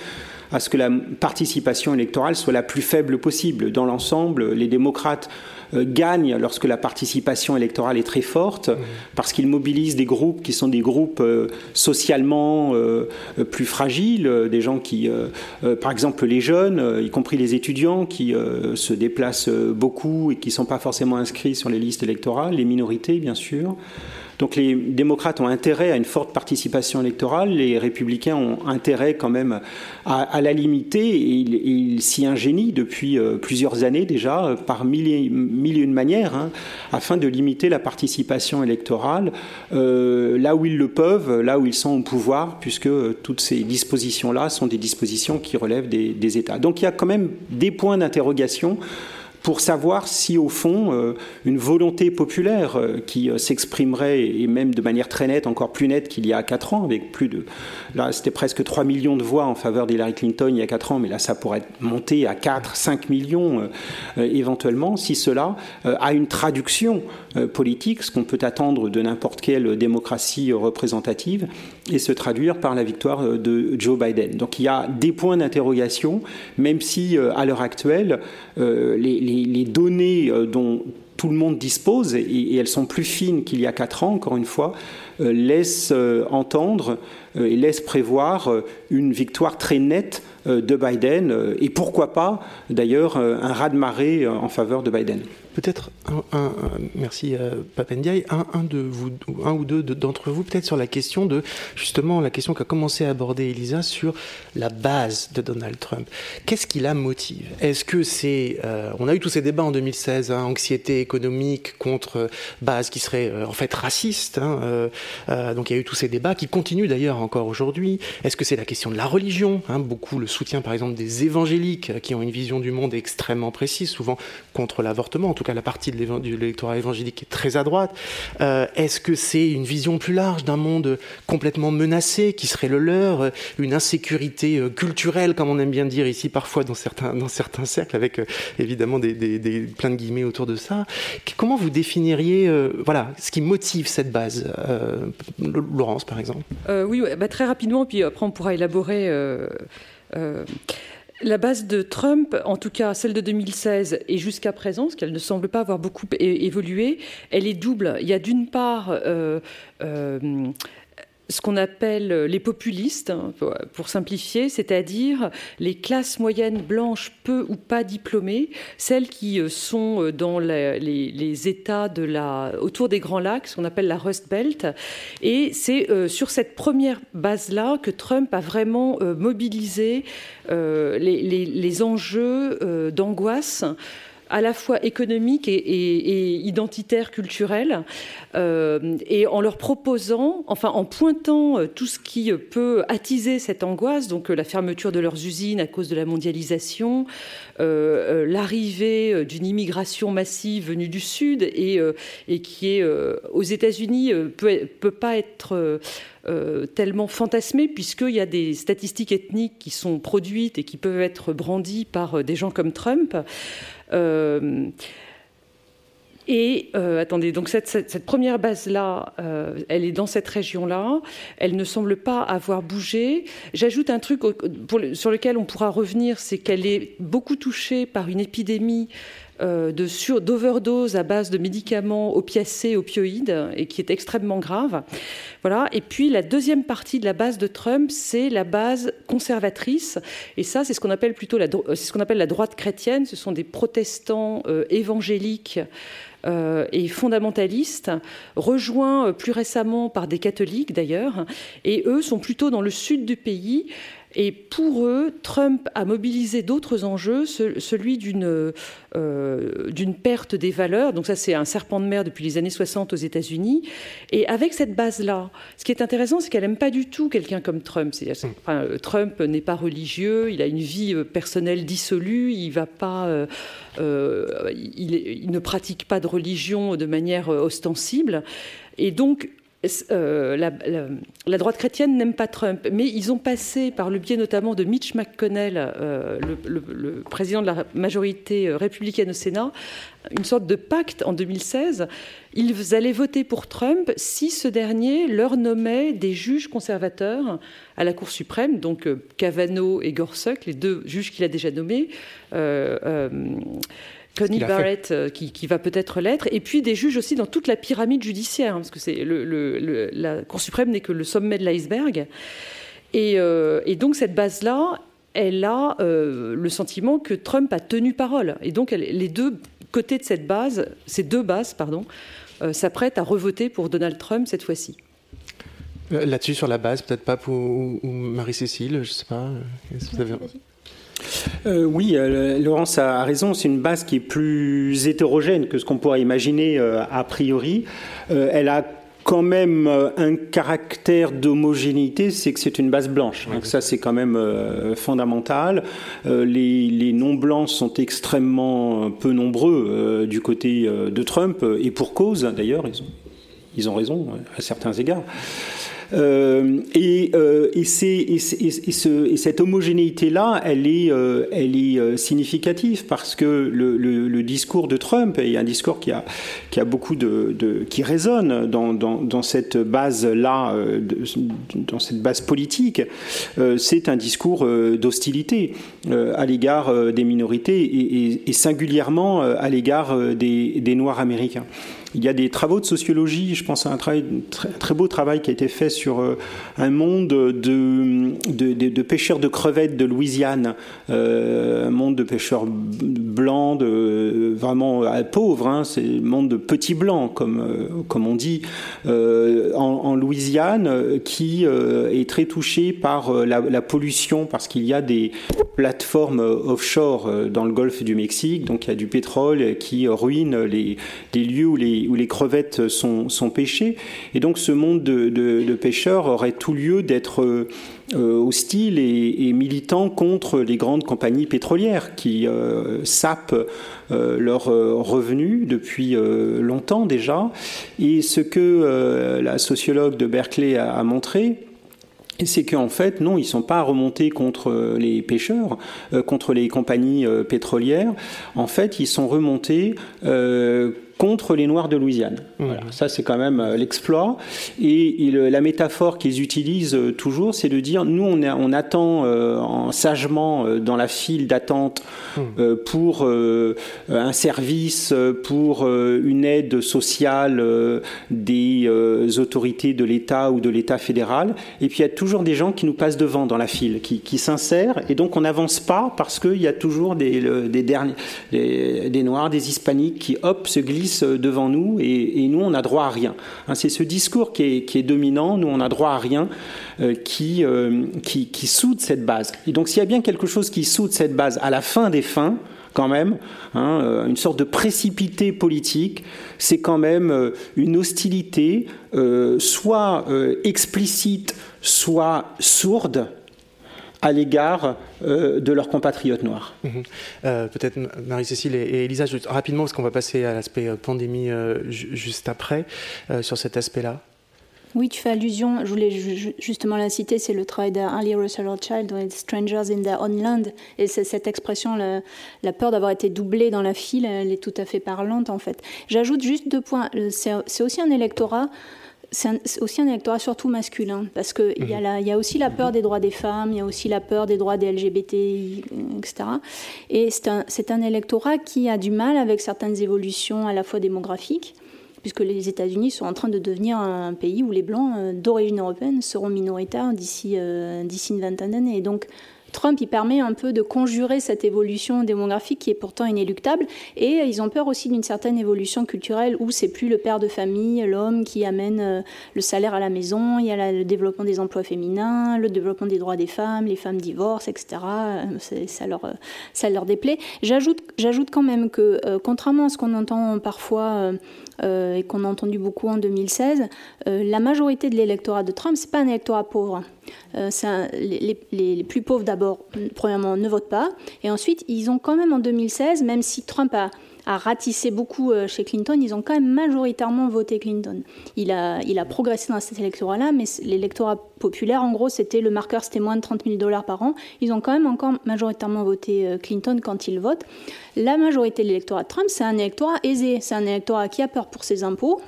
à ce que la participation électorale soit la plus faible possible. Dans l'ensemble, les démocrates euh, gagne lorsque la participation électorale est très forte, mmh. parce qu'ils mobilisent des groupes qui sont des groupes euh, socialement euh, plus fragiles, des gens qui, par exemple les jeunes, y compris les étudiants, qui se déplacent beaucoup et qui ne sont pas forcément inscrits sur les listes électorales, les minorités bien sûr. Donc les démocrates ont intérêt à une forte participation électorale, les républicains ont intérêt quand même à, la limiter et ils s'y ingénient depuis euh, plusieurs années déjà euh, par mille et, manières hein, afin de limiter la participation électorale euh, là où ils le peuvent, là où ils sont au pouvoir, puisque toutes ces dispositions-là sont des dispositions qui relèvent des États. Donc il y a quand même des points d'interrogation pour savoir si, au fond, euh, une volonté populaire euh, qui euh, s'exprimerait, et même de manière très nette, encore plus nette qu'il y a 4 ans, avec plus de... Là, c'était presque 3 millions de voix en faveur d'Hillary Clinton il y a 4 ans, mais là, ça pourrait monter à 4, 5 millions éventuellement, si cela a une traduction politique, ce qu'on peut attendre de n'importe quelle démocratie représentative, et se traduire par la victoire de Joe Biden. Donc il y a des points d'interrogation, même si, à l'heure actuelle, les données euh, dont tout le monde dispose, et, elles sont plus fines qu'il y a quatre ans, encore une fois, euh, laissent euh, entendre et laissent prévoir une victoire très nette de Biden, et pourquoi pas d'ailleurs un raz-de-marée en faveur de Biden. Peut-être un, merci euh, un, ou deux d'entre vous, peut-être sur la question de, justement, la question qu'a commencé à aborder Elisa sur la base de Donald Trump. Qu'est-ce qui la motive? Est-ce que c'est, euh, on a eu tous ces débats en 2016, hein, anxiété économique contre base qui serait euh, en fait raciste. Hein, donc il y a eu tous ces débats qui continuent d'ailleurs encore aujourd'hui. Est-ce que c'est la question de la religion hein, Beaucoup le soutien, par exemple, des évangéliques qui ont une vision du monde extrêmement précise, souvent contre l'avortement tout cas la partie de l'électorat évangélique est très à droite. Euh, est-ce que c'est une vision plus large d'un monde complètement menacé qui serait le leur, euh, une insécurité euh, culturelle, comme on aime bien dire ici parfois dans certains, cercles, avec évidemment des, des, plein de guillemets autour de ça. Comment vous définiriez voilà, ce qui motive cette base Laurence, par exemple? Oui, bah, très rapidement, puis après on pourra élaborer. La base de Trump, en tout cas celle de 2016 et jusqu'à présent, parce qu'elle ne semble pas avoir beaucoup évolué, elle est double. Il y a d'une part euh, euh, ce qu'on appelle les populistes, hein, pour simplifier, c'est-à-dire les classes moyennes blanches peu ou pas diplômées, celles qui euh, sont euh, dans les, États autour des Grands Lacs, ce qu'on appelle la Rust Belt. Et c'est euh, sur cette première base-là que Trump a vraiment mobilisé les, enjeux d'angoisse à la fois économique et, identitaire, culturel, euh, et en leur proposant, enfin en pointant euh, tout ce qui peut attiser cette angoisse, donc euh, la fermeture de leurs usines à cause de la mondialisation, l'arrivée d'une immigration massive venue du Sud et, qui est aux États-Unis peut, peut pas être tellement fantasmé puisqu'il y a des statistiques ethniques qui sont produites et qui peuvent être brandies par des gens comme Trump. Euh, et euh, attendez, donc cette, première base-là, euh, elle est dans cette région-là. Elle ne semble pas avoir bougé. J'ajoute un truc sur lequel on pourra revenir, c'est qu'elle est beaucoup touchée par une épidémie euh, d'overdose à base de médicaments opiacés, opioïdes, et qui est extrêmement grave. Voilà. Et puis la deuxième partie de la base de Trump, c'est la base conservatrice. Et ça, c'est ce qu'on appelle plutôt la, ce qu'on appelle la droite chrétienne. Ce sont des protestants euh, évangéliques. Euh, et fondamentalistes, rejoints plus récemment par des catholiques d'ailleurs, et eux sont plutôt dans le sud du pays, et pour eux, Trump a mobilisé d'autres enjeux, celui euh, d'une perte des valeurs. Donc ça, c'est un serpent de mer depuis les années 60 aux États-Unis. Et avec cette base-là, ce qui est intéressant, c'est qu'elle n'aime pas du tout quelqu'un comme Trump. Euh, Trump n'est pas religieux, il a une vie euh, personnelle dissolue, il il, ne pratique pas de religion de manière ostensible. Et donc, euh, la, droite chrétienne n'aime pas Trump, mais ils ont passé, par le biais notamment de Mitch McConnell, euh, le, président de la majorité euh, républicaine au Sénat, une sorte de pacte en 2016. Ils allaient voter pour Trump si ce dernier leur nommait des juges conservateurs à la Cour suprême, donc Kavanaugh et Gorsuch, les deux juges qu'il a déjà nommés. Connie Barrett, euh, qui, va peut-être l'être, et puis des juges aussi dans toute la pyramide judiciaire, hein, parce que c'est le, la Cour suprême n'est que le sommet de l'iceberg. Et, euh, donc cette base-là, elle a euh, le sentiment que Trump a tenu parole. Et donc les deux côtés de cette base, ces deux bases, pardon, s'apprêtent à revoter pour Donald Trump cette fois-ci. Là-dessus, sur la base, peut-être pas pour Marie-Cécile, je ne sais pas. Vous avez... Euh, oui, euh, Laurence a raison. C'est une base qui est plus hétérogène que ce qu'on pourrait imaginer euh, a priori. elle a quand même un caractère d'homogénéité, c'est que c'est une base blanche. Donc ça, c'est quand même fondamental. les, non-blancs sont extrêmement peu nombreux du côté de Trump, et pour cause, d'ailleurs, ils ont, ils ont raison à certains égards. Euh, et, euh, et, et, ce, et, cette homogénéité-là, elle est, euh, est significative parce que le, discours de Trump est un discours qui a, beaucoup de, qui résonne dans, cette base-là, dans cette base politique. C'est un discours d'hostilité à l'égard des minorités et, singulièrement à l'égard des Noirs américains. Il y a des travaux de sociologie, je pense à un très, très beau travail qui a été fait sur euh, un monde de, de, pêcheurs de crevettes de Louisiane, euh, un monde de pêcheurs blancs, vraiment euh, pauvres, hein, c'est un monde de petits blancs, comme, comme on dit, en, Louisiane, qui est très touché par la, pollution, parce qu'il y a des plateformes offshore dans le golfe du Mexique, donc il y a du pétrole qui ruine les, les lieux où les où les crevettes sont, sont pêchées. Et donc ce monde de, pêcheurs aurait tout lieu d'être euh, hostile et, militant contre les grandes compagnies pétrolières qui euh, sapent euh, leurs revenus depuis longtemps déjà. Et ce que la sociologue de Berkeley a, montré, c'est qu'en fait, non, ils ne sont pas remontés contre les pêcheurs, contre les compagnies pétrolières. En fait, ils sont remontés contre les Noirs de Louisiane. Mmh. Voilà, ça c'est quand même l'exploit. Et, la métaphore qu'ils utilisent toujours, c'est de dire nous on, on attend en, sagement dans la file d'attente mmh. pour un service, pour une aide sociale des autorités de l'État ou de l'État fédéral. Et puis il y a toujours des gens qui nous passent devant dans la file, qui, qui s'insèrent, et donc on n'avance pas parce qu'il y a toujours des, des, derniers, des, Noirs, des Hispaniques qui, hop, se glissent devant nous, et, nous, on n'a droit à rien. Hein, c'est ce discours qui est, dominant, nous, on n'a droit à rien, euh, qui, euh, qui, soude cette base. Et donc s'il y a bien quelque chose qui soude cette base à la fin des fins, quand même, hein, euh, une sorte de précipité politique, c'est quand même une hostilité, soit explicite, soit sourde, à l'égard euh, de leurs compatriotes noirs. Mhm. Euh, peut-être Marie-Cécile et, Elisa, rapidement, parce qu'on va passer à l'aspect euh, pandémie juste après, sur cet aspect-là. Oui, tu fais allusion, je voulais justement la citer, c'est le travail d'Ali Russell Rothschild, Strangers in Their Own Land. Et cette expression, la, peur d'avoir été doublé dans la file, elle est tout à fait parlante en fait. J'ajoute juste deux points. C'est aussi un électorat c'est aussi un électorat surtout masculin, parce qu'il y, a mhm. y a aussi la peur des droits des femmes, il y a aussi la peur des droits des LGBT, etc. Et c'est un, un, électorat qui a du mal avec certaines évolutions à la fois démographiques, puisque les États-Unis sont en train de devenir un pays où les Blancs euh, d'origine européenne seront minoritaires d'ici euh, une vingtaine d'années. Et donc, Trump, il permet un peu de conjurer cette évolution démographique qui est pourtant inéluctable. Et ils ont peur aussi d'une certaine évolution culturelle où c'est plus le père de famille, l'homme qui amène euh, le salaire à la maison. Il y a le développement des emplois féminins, le développement des droits des femmes, les femmes divorcent, etc. Ça leur, ça leur déplaît. J'ajoute, quand même que, euh, contrairement à ce qu'on entend parfois euh, et qu'on a entendu beaucoup en 2016, la majorité de l'électorat de Trump, c'est pas un électorat pauvre. Euh, les, plus pauvres d'abord, premièrement, ne votent pas. Et ensuite, ils ont quand même en 2016, même si Trump a, ratissé beaucoup euh, chez Clinton, ils ont quand même majoritairement voté Clinton. Il a, il a progressé dans cet électorat-là, mais l'électorat populaire, en gros, c'était le marqueur, c'était moins de 30 000 dollars par an. Ils ont quand même encore majoritairement voté euh, Clinton quand ils votent. La majorité de l'électorat Trump, c'est un électorat aisé, c'est un électorat qui a peur pour ses impôts,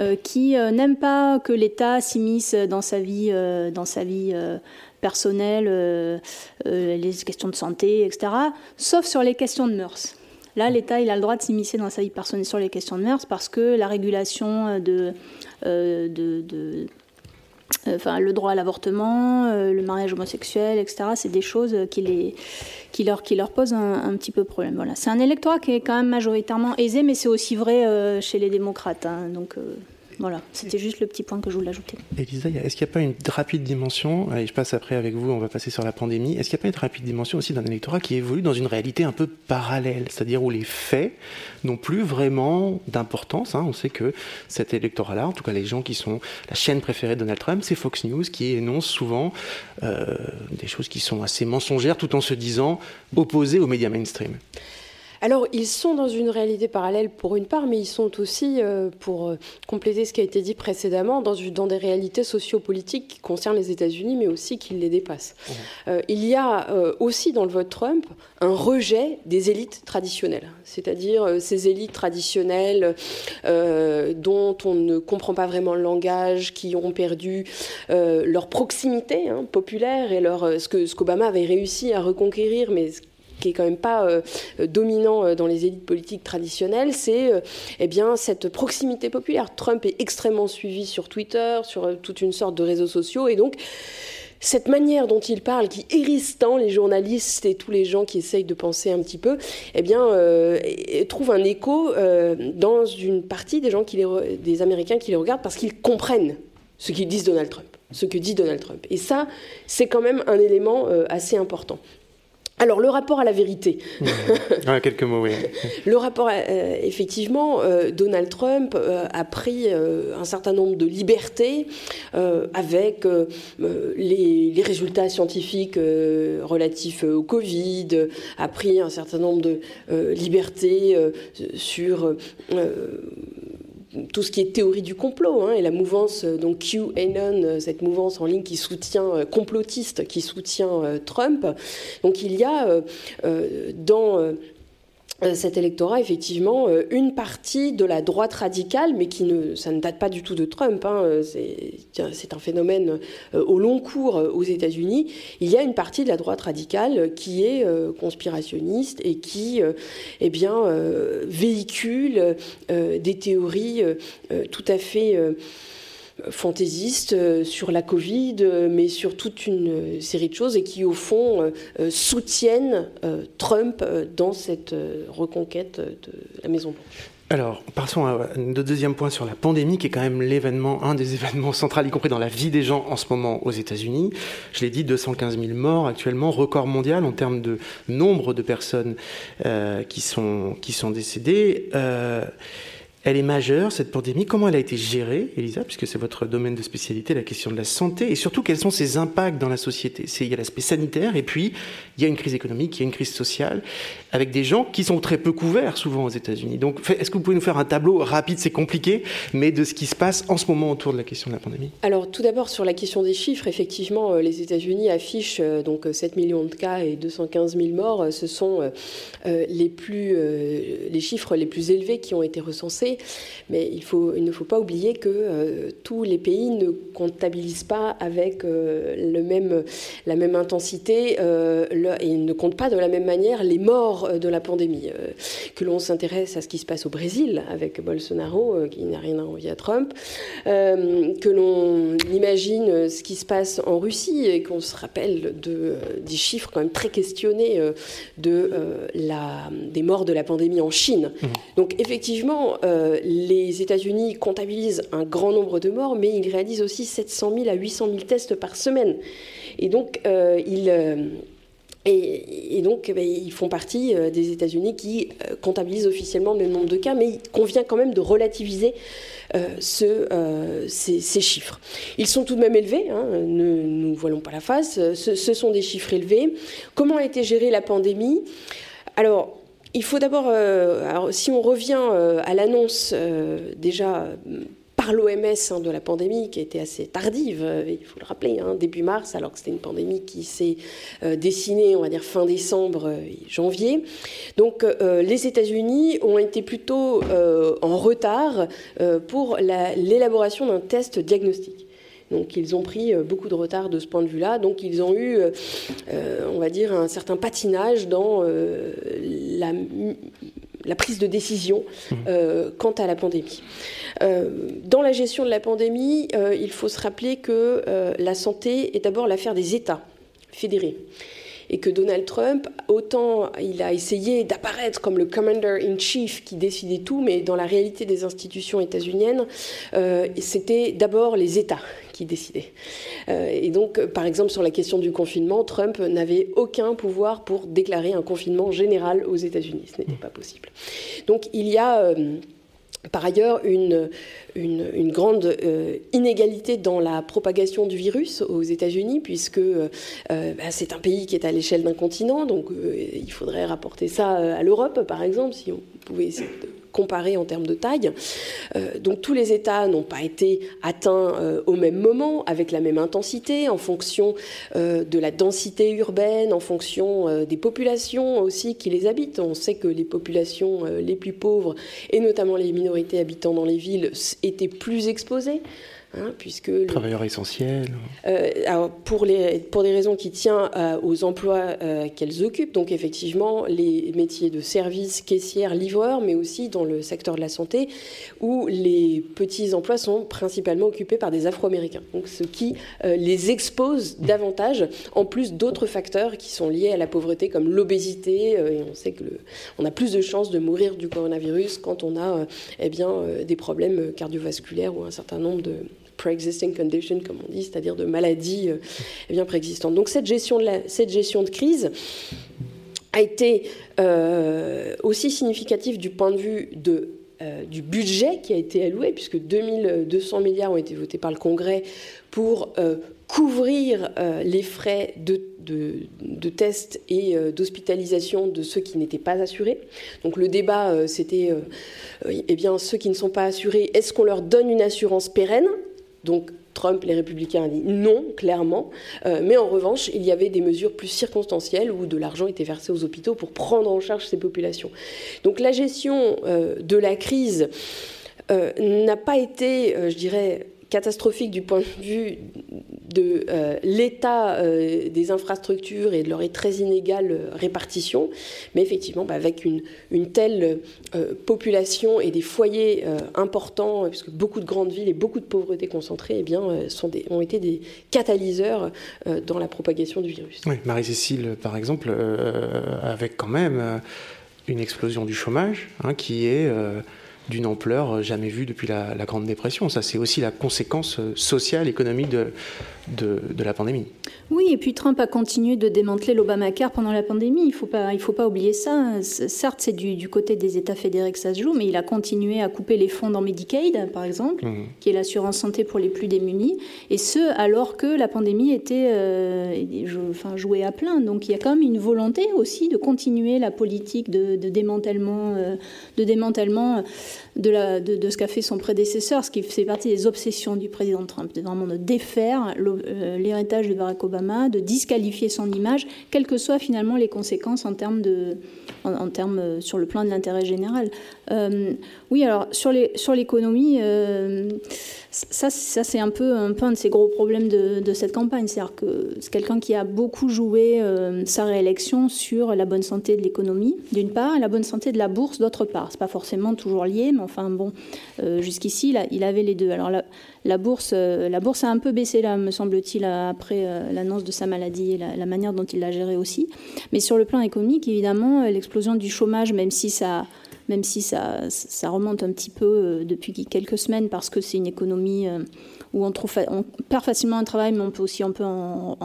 euh, qui n'aime pas que l'État s'immisce dans sa vie, dans sa vie personnelle, les questions de santé, etc., sauf sur les questions de mœurs. Là, l'État, il a le droit de s'immiscer dans sa vie personnelle sur les questions de mœurs parce que la régulation de, de, enfin, le droit à l'avortement, le mariage homosexuel, etc., c'est des choses qui, les, qui, leur, qui leur posent un, petit peu problème. Voilà. C'est un électorat qui est quand même majoritairement aisé, mais c'est aussi vrai chez les démocrates. Hein, donc, voilà, c'était juste le petit point que je voulais ajouter. Elisa, est-ce qu'il n'y a pas une rapide dimension, et je passe après avec vous, on va passer sur la pandémie, est-ce qu'il n'y a pas une rapide dimension aussi d'un électorat qui évolue dans une réalité un peu parallèle, c'est-à-dire où les faits n'ont plus vraiment d'importance hein? On sait que cet électorat-là, en tout cas les gens qui sont la chaîne préférée de Donald Trump, c'est Fox News qui énonce souvent euh, des choses qui sont assez mensongères tout en se disant opposées aux médias mainstream. Alors, ils sont dans une réalité parallèle pour une part, mais ils sont aussi, euh, pour euh, compléter ce qui a été dit précédemment, dans, dans des réalités sociopolitiques qui concernent les États-Unis, mais aussi qui les dépassent. Mmh. Euh, il y a aussi dans le vote Trump un rejet des élites traditionnelles, c'est-à-dire ces élites traditionnelles dont on ne comprend pas vraiment le langage, qui ont perdu leur proximité hein, populaire et leur, ce que ce qu'Obama avait réussi à reconquérir, mais qui est quand même pas euh, dominant euh, dans les élites politiques traditionnelles, c'est euh, eh bien cette proximité populaire. Trump est extrêmement suivi sur Twitter, sur toute une sorte de réseaux sociaux, et donc cette manière dont il parle, qui hérisse tant les journalistes et tous les gens qui essayent de penser un petit peu, eh bien, trouve un écho dans une partie des gens qui des Américains qui les regardent parce qu'ils comprennent ce qu'ils disent Donald Trump, ce que dit Donald Trump. Et ça, c'est quand même un élément assez important. Alors, le rapport à la vérité. Mmh. quelques mots, oui. [laughs] le rapport, euh, effectivement, euh, Donald Trump euh, a pris un certain nombre de libertés avec les, les, résultats scientifiques relatifs au Covid, a pris un certain nombre de libertés sur tout ce qui est théorie du complot hein, et la mouvance euh, donc QAnon, euh, cette mouvance en ligne qui soutient euh, complotiste, qui soutient Trump. Donc il y a dans cet électorat, effectivement, euh, une partie de la droite radicale, mais qui ne, ça ne date pas du tout de Trump, hein, euh, c'est un phénomène au long cours aux États-Unis, il y a une partie de la droite radicale qui est conspirationniste et qui eh bien, véhicule des théories tout à fait fantaisistes euh, sur la Covid, euh, mais sur toute une série de choses et qui, au fond, euh, soutiennent Trump dans cette reconquête de la Maison-Blanche. Alors, passons à notre deuxième point sur la pandémie, qui est quand même l'événement, un des [laughs] événements centraux, y compris dans la vie des gens en ce moment aux États-Unis. Je l'ai dit, 215 000 morts actuellement, record mondial en termes de nombre de personnes qui, sont, qui sont décédées. Elle est majeure, cette pandémie. Comment elle a été gérée, Elisa, puisque c'est votre domaine de spécialité, la question de la santé, et surtout quels sont ses impacts dans la société? Il y a l'aspect sanitaire, et puis il y a une crise économique, il y a une crise sociale, avec des gens qui sont très peu couverts souvent aux États-Unis. Donc, est-ce que vous pouvez nous faire un tableau rapide, c'est compliqué, mais de ce qui se passe en ce moment autour de la question de la pandémie Alors, tout d'abord, sur la question des chiffres, effectivement, euh, les États-Unis affichent euh, donc 7 millions de cas et 215 000 morts. Ce sont euh, les, plus, les chiffres les plus élevés qui ont été recensés. Mais il, faut, il ne faut pas oublier que tous les pays ne comptabilisent pas avec le même, la même intensité et ne comptent pas de la même manière les morts euh, de la pandémie. Euh, que l'on s'intéresse à ce qui se passe au Brésil avec Bolsonaro, euh, qui n'a rien à envier à Trump, que l'on imagine ce qui se passe en Russie et qu'on se rappelle de, des chiffres quand même très questionnés de, la, des morts de la pandémie en Chine. Mmh. Donc effectivement, les États-Unis comptabilisent un grand nombre de morts, mais ils réalisent aussi 700 000 à 800 000 tests par semaine. Et donc, ils et, donc, eh ben, ils font partie euh, des États-Unis qui euh, comptabilisent officiellement le nombre de cas, mais il convient quand même de relativiser euh, ces, chiffres. Ils sont tout de même élevés, hein, ne nous voilons pas la face, ce, sont des chiffres élevés. Comment a été gérée la pandémie? Alors, il faut d'abord, si on revient à l'annonce déjà par l'OMS hein, de la pandémie qui a été assez tardive, euh, il faut le rappeler, hein, début mars, alors que c'était une pandémie qui s'est euh, dessinée, on va dire, fin décembre euh, et janvier. Donc les États-Unis ont été plutôt en retard pour l'élaboration d'un test diagnostique. Donc ils ont pris beaucoup de retard de ce point de vue-là. Donc ils ont eu, on va dire, un certain patinage dans la la prise de décision mmh. euh, quant à la pandémie. Euh, dans la gestion de la pandémie, euh, il faut se rappeler que la santé est d'abord l'affaire des États fédérés et que Donald Trump, autant il a essayé d'apparaître comme le commander in chief qui décidait tout, mais dans la réalité des institutions états-uniennes, c'était d'abord les États décidait. Euh, et donc, par exemple, sur la question du confinement, Trump n'avait aucun pouvoir pour déclarer un confinement général aux États-Unis. Ce n'était pas possible. Donc, il y a. Euh, par ailleurs, une, grande euh, inégalité dans la propagation du virus aux États-Unis, puisque bah, c'est un pays qui est à l'échelle d'un continent, donc il faudrait rapporter ça à l'Europe, par exemple, si on pouvait essayer de comparé en termes de taille. Euh, donc tous les États n'ont pas été atteints euh, au même moment, avec la même intensité, en fonction euh, de la densité urbaine, en fonction des populations aussi qui les habitent. On sait que les populations les plus pauvres, et notamment les minorités habitant dans les villes, étaient plus exposées. Hein, puisque travailleurs essentiels. Euh, alors pour les pour des raisons qui tiennent euh, aux emplois euh, qu'elles occupent, donc effectivement les métiers de service, caissière, livreur, mais aussi dans le secteur de la santé où les petits emplois sont principalement occupés par des Afro-Américains, donc ce qui les expose davantage, en plus d'autres facteurs qui sont liés à la pauvreté comme l'obésité. et on sait que le, on a plus de chances de mourir du coronavirus quand on a eh bien des problèmes cardiovasculaires ou un certain nombre de pre-existing condition, comme on dit, c'est-à-dire de maladies euh, eh bien préexistantes. Donc cette gestion de, cette gestion de crise a été euh, aussi significative du point de vue euh, du budget qui a été alloué, puisque 2200 milliards ont été votés par le Congrès pour couvrir les frais de, de, tests et d'hospitalisation de ceux qui n'étaient pas assurés. Donc le débat, c'était, eh bien, ceux qui ne sont pas assurés, est-ce qu'on leur donne une assurance pérenne? Donc Trump, les républicains, ont dit non, clairement. mais en revanche, il y avait des mesures plus circonstancielles où de l'argent était versé aux hôpitaux pour prendre en charge ces populations. Donc la gestion de la crise n'a pas été, je dirais, catastrophique du point de vue de euh, l'état euh, des infrastructures et de leur très inégale euh, répartition, mais effectivement, bah, avec une, une telle population et des foyers importants, puisque beaucoup de grandes villes et beaucoup de pauvreté concentrée eh bien, sont des, ont été des catalyseurs dans la propagation du virus. Oui, Marie-Cécile, par exemple, avec quand même une explosion du chômage hein, qui est d'une ampleur euh, jamais vue depuis la, Grande Dépression. Ça, c'est aussi la conséquence euh, sociale, économique de, de, la pandémie. Oui, et puis Trump a continué de démanteler l'Obamacare pendant la pandémie. Il ne faut, pas, il faut pas oublier ça. Certes, c'est du, côté des États fédérés que ça se joue, mais il a continué à couper les fonds dans Medicaid, par exemple, mmh. qui est l'assurance santé pour les plus démunis, et ce, alors que la pandémie était euh, enfin, jouée à plein. Donc il y a quand même une volonté aussi de continuer la politique de, démantèlement, de démantèlement de, ce qu'a fait son prédécesseur, ce qui fait partie des obsessions du président Trump, de vraiment de défaire euh, l'héritage de Barack Obama, de disqualifier son image, quelles que soient finalement les conséquences en termes, euh, sur le plan de l'intérêt général. Euh, oui, alors sur l'économie, ça, ça c'est un peu, un peu un de ces gros problèmes de, de cette campagne. C'est-à-dire que c'est quelqu'un qui a beaucoup joué euh, sa réélection sur la bonne santé de l'économie, d'une part, et la bonne santé de la bourse, d'autre part. C'est pas forcément toujours lié, mais enfin bon, euh, jusqu'ici, il avait les deux. Alors la, bourse, euh, la bourse a un peu baissé là, me semble-t-il, après l'annonce de sa maladie et la, la manière dont il l'a gérée aussi. Mais sur le plan économique, évidemment, l'explosion du chômage, même si ça même si ça, remonte un petit peu euh, depuis quelques semaines parce que c'est une économie euh, où on, trouve, on perd facilement un travail, mais on peut aussi en,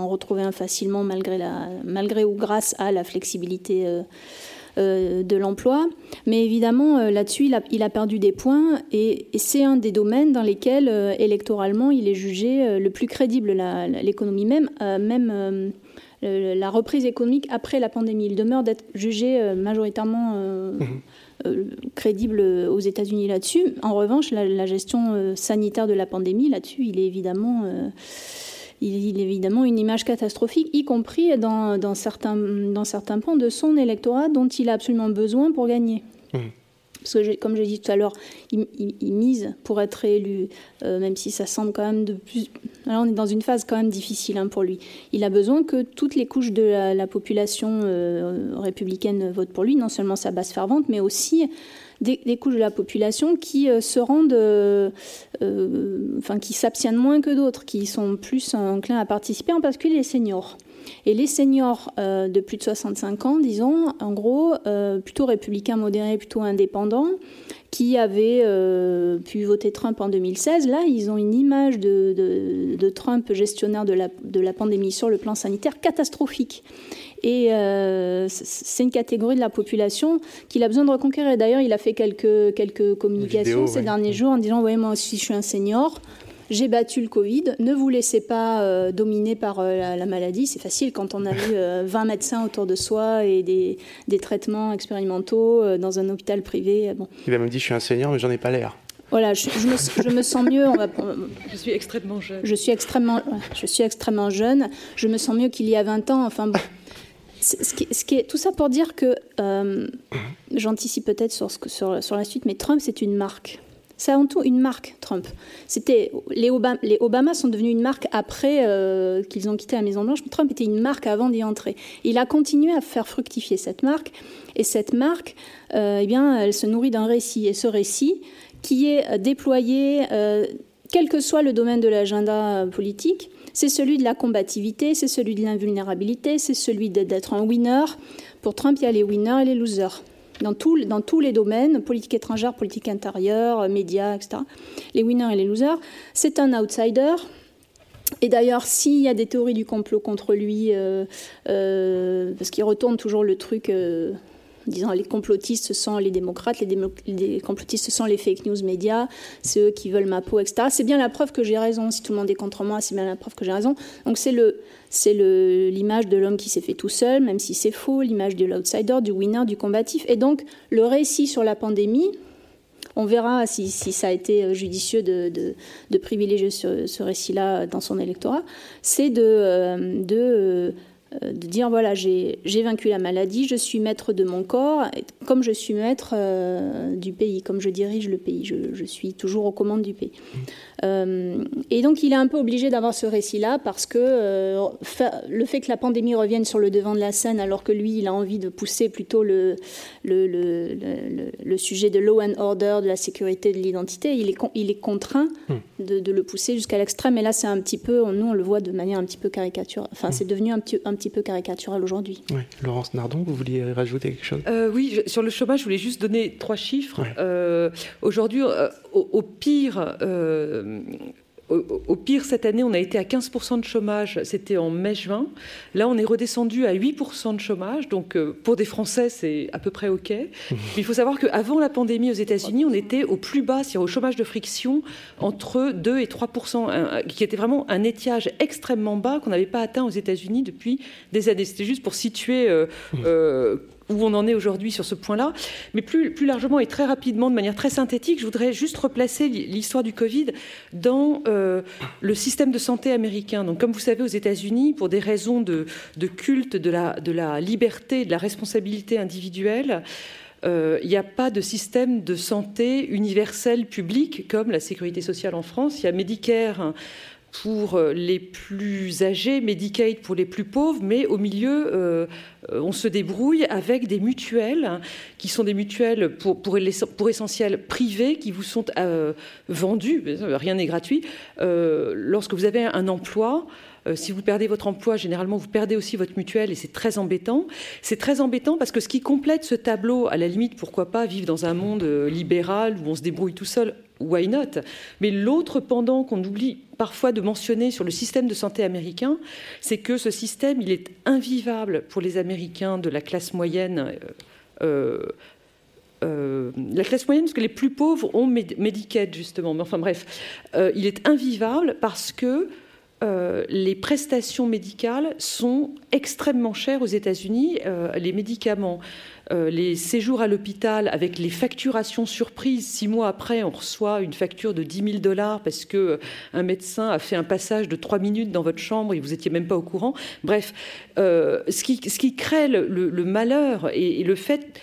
retrouver un facilement malgré, la, malgré ou grâce à la flexibilité euh, de l'emploi. Mais évidemment, là-dessus, il a, il a, perdu des points et, c'est un des domaines dans lesquels, électoralement, il est jugé le plus crédible, l'économie même, même la reprise économique après la pandémie. Il demeure d'être jugé majoritairement mmh. Euh, crédible aux États-Unis là-dessus. En revanche, la, gestion euh, sanitaire de la pandémie, là-dessus, il est évidemment euh, il, est une image catastrophique, y compris dans, certains, dans certains points de son électorat dont il a absolument besoin pour gagner. Mmh. Parce que, comme j'ai dit tout à l'heure, il, mise pour être réélu, euh, même si ça semble quand même de plus. Alors on est dans une phase quand même difficile hein, pour lui. Il a besoin que toutes les couches de la, population euh, républicaine votent pour lui, non seulement sa base fervente, mais aussi des, couches de la population qui euh, se rendent, enfin qui s'abstiennent moins que d'autres, qui sont plus enclins à participer, en particulier les seniors. Et les seniors euh, de plus de 65 ans, disons, en gros, euh, plutôt républicains modérés, plutôt indépendants, qui avaient euh, pu voter Trump en 2016, là, ils ont une image de, Trump gestionnaire de la, de la, pandémie sur le plan sanitaire catastrophique. Et c'est une catégorie de la population qu'il a besoin de reconquérir. D'ailleurs, il a fait quelques, quelques communications ces derniers jours en disant, ouais, moi aussi, je suis un senior j'ai battu le Covid, ne vous laissez pas euh, dominer par euh, la, maladie. C'est facile quand on a [laughs] eu 20 euh, médecins autour de soi et des, traitements expérimentaux dans un hôpital privé. Bon. Il a même dit je suis un seigneur mais j'en ai pas l'air. Voilà, je, me, sens mieux. [laughs] je suis extrêmement jeune. Je suis extrêmement, je suis extrêmement jeune. Je me sens mieux qu'il y a 20 ans. Enfin bon. Ce qui, ce qui, est, tout ça pour dire que, j'anticipe peut-être sur, sur, sur la suite, mais Trump, c'est une marque. C'est avant tout une marque, Trump. C'était les, Obama, sont devenus une marque après euh, qu'ils ont quitté la Maison Blanche. Trump était une marque avant d'y entrer. Il a continué à faire fructifier cette marque, et cette marque, euh, eh bien, elle se nourrit d'un récit. Et ce récit, qui est euh, déployé, quel que soit le domaine de l'agenda politique, c'est celui de la combativité, c'est celui de l'invulnérabilité, c'est celui d'être un winner. Pour Trump, il y a les winners et les losers dans, tous les domaines, politique étrangère, politique intérieure, médias, etc. Les winners et les losers. C'est un outsider. Et d'ailleurs, s'il y a des théories du complot contre lui, euh, euh, parce qu'il retourne toujours le truc euh, disant les complotistes sont les démocrates, les, complotistes sont les fake news médias, c'est eux qui veulent ma peau, etc. C'est bien la preuve que j'ai raison. Si tout le monde est contre moi, c'est bien la preuve que j'ai raison. Donc c'est l'image de l'homme qui s'est fait tout seul, même si c'est faux, l'image de l'outsider, du winner, du combatif. Et donc le récit sur la pandémie, On verra si, ça a été judicieux de, privilégier ce, récit-là dans son électorat. C'est de, de euh, de dire voilà, j'ai vaincu la maladie, je suis maître de mon corps, comme je suis maître euh, du pays, comme je dirige le pays, je, suis toujours aux commandes du pays. Euh, et donc il est un peu obligé d'avoir ce récit-là parce que le fait que la pandémie revienne sur le devant de la scène alors que lui, il a envie de pousser plutôt le, le, le, le sujet de law and order, de la sécurité, de l'identité, il est, il est contraint hmm. de, le pousser jusqu'à l'extrême. Et là, c'est un petit peu, nous, on le voit de manière un petit peu caricature. Enfin, hmm. c'est devenu un petit, un petit peu caricatural aujourd'hui. Oui. Laurence Nardon, vous vouliez rajouter quelque chose? Euh, Oui, sur le chômage, je voulais juste donner trois chiffres. Euh, aujourd'hui, euh, au, pire, au, pire, cette année, on a été à 15% de chômage, c'était en mai-juin. Là, on est redescendu à 8% de chômage. Donc, euh, pour des Français, c'est à peu près OK. Mais il faut savoir qu'avant la pandémie aux États-Unis, on était au plus bas, c'est-à-dire au chômage de friction, entre 2 et 3%, qui était vraiment un étiage extrêmement bas qu'on n'avait pas atteint aux États-Unis depuis des années. C'était juste pour situer euh, euh, où on en est aujourd'hui sur ce point-là. Mais plus, plus largement et très rapidement, de manière très synthétique, je voudrais juste replacer l'histoire du Covid dans euh, le système de santé américain. Donc, comme vous savez, aux États-Unis, pour des raisons de, culte de la, de la liberté, de la responsabilité individuelle, euh, il n'y a pas de système de santé universel public comme la sécurité sociale en France. Il y a Medicare pour euh, les plus âgés, Medicaid pour les plus pauvres, mais au milieu, euh, on se débrouille avec des mutuelles qui sont des mutuelles pour, pour, pour essentiel privées qui vous sont euh, vendues, rien n'est gratuit, lorsque vous avez un emploi. Si vous perdez votre emploi, généralement, vous perdez aussi votre mutuelle et c'est très embêtant. C'est très embêtant parce que ce qui complète ce tableau, à la limite, pourquoi pas vivre dans un monde libéral où on se débrouille tout seul, why not? Mais l'autre pendant qu'on oublie parfois de mentionner sur le système de santé américain, c'est que ce système, il est invivable pour les Américains de la classe moyenne. Euh, euh, la classe moyenne, parce que les plus pauvres ont Medicaid, justement. Mais enfin bref, euh, il est invivable parce que les prestations médicales sont extrêmement chères aux États-Unis. les médicaments euh, les séjours à l'hôpital avec les facturations surprises. Six mois après, on reçoit une facture de 10 000 dollars parce que euh, un médecin a fait un passage de trois minutes dans votre chambre et vous n'étiez même pas au courant. Bref, euh, ce, qui, crée le, malheur et, le fait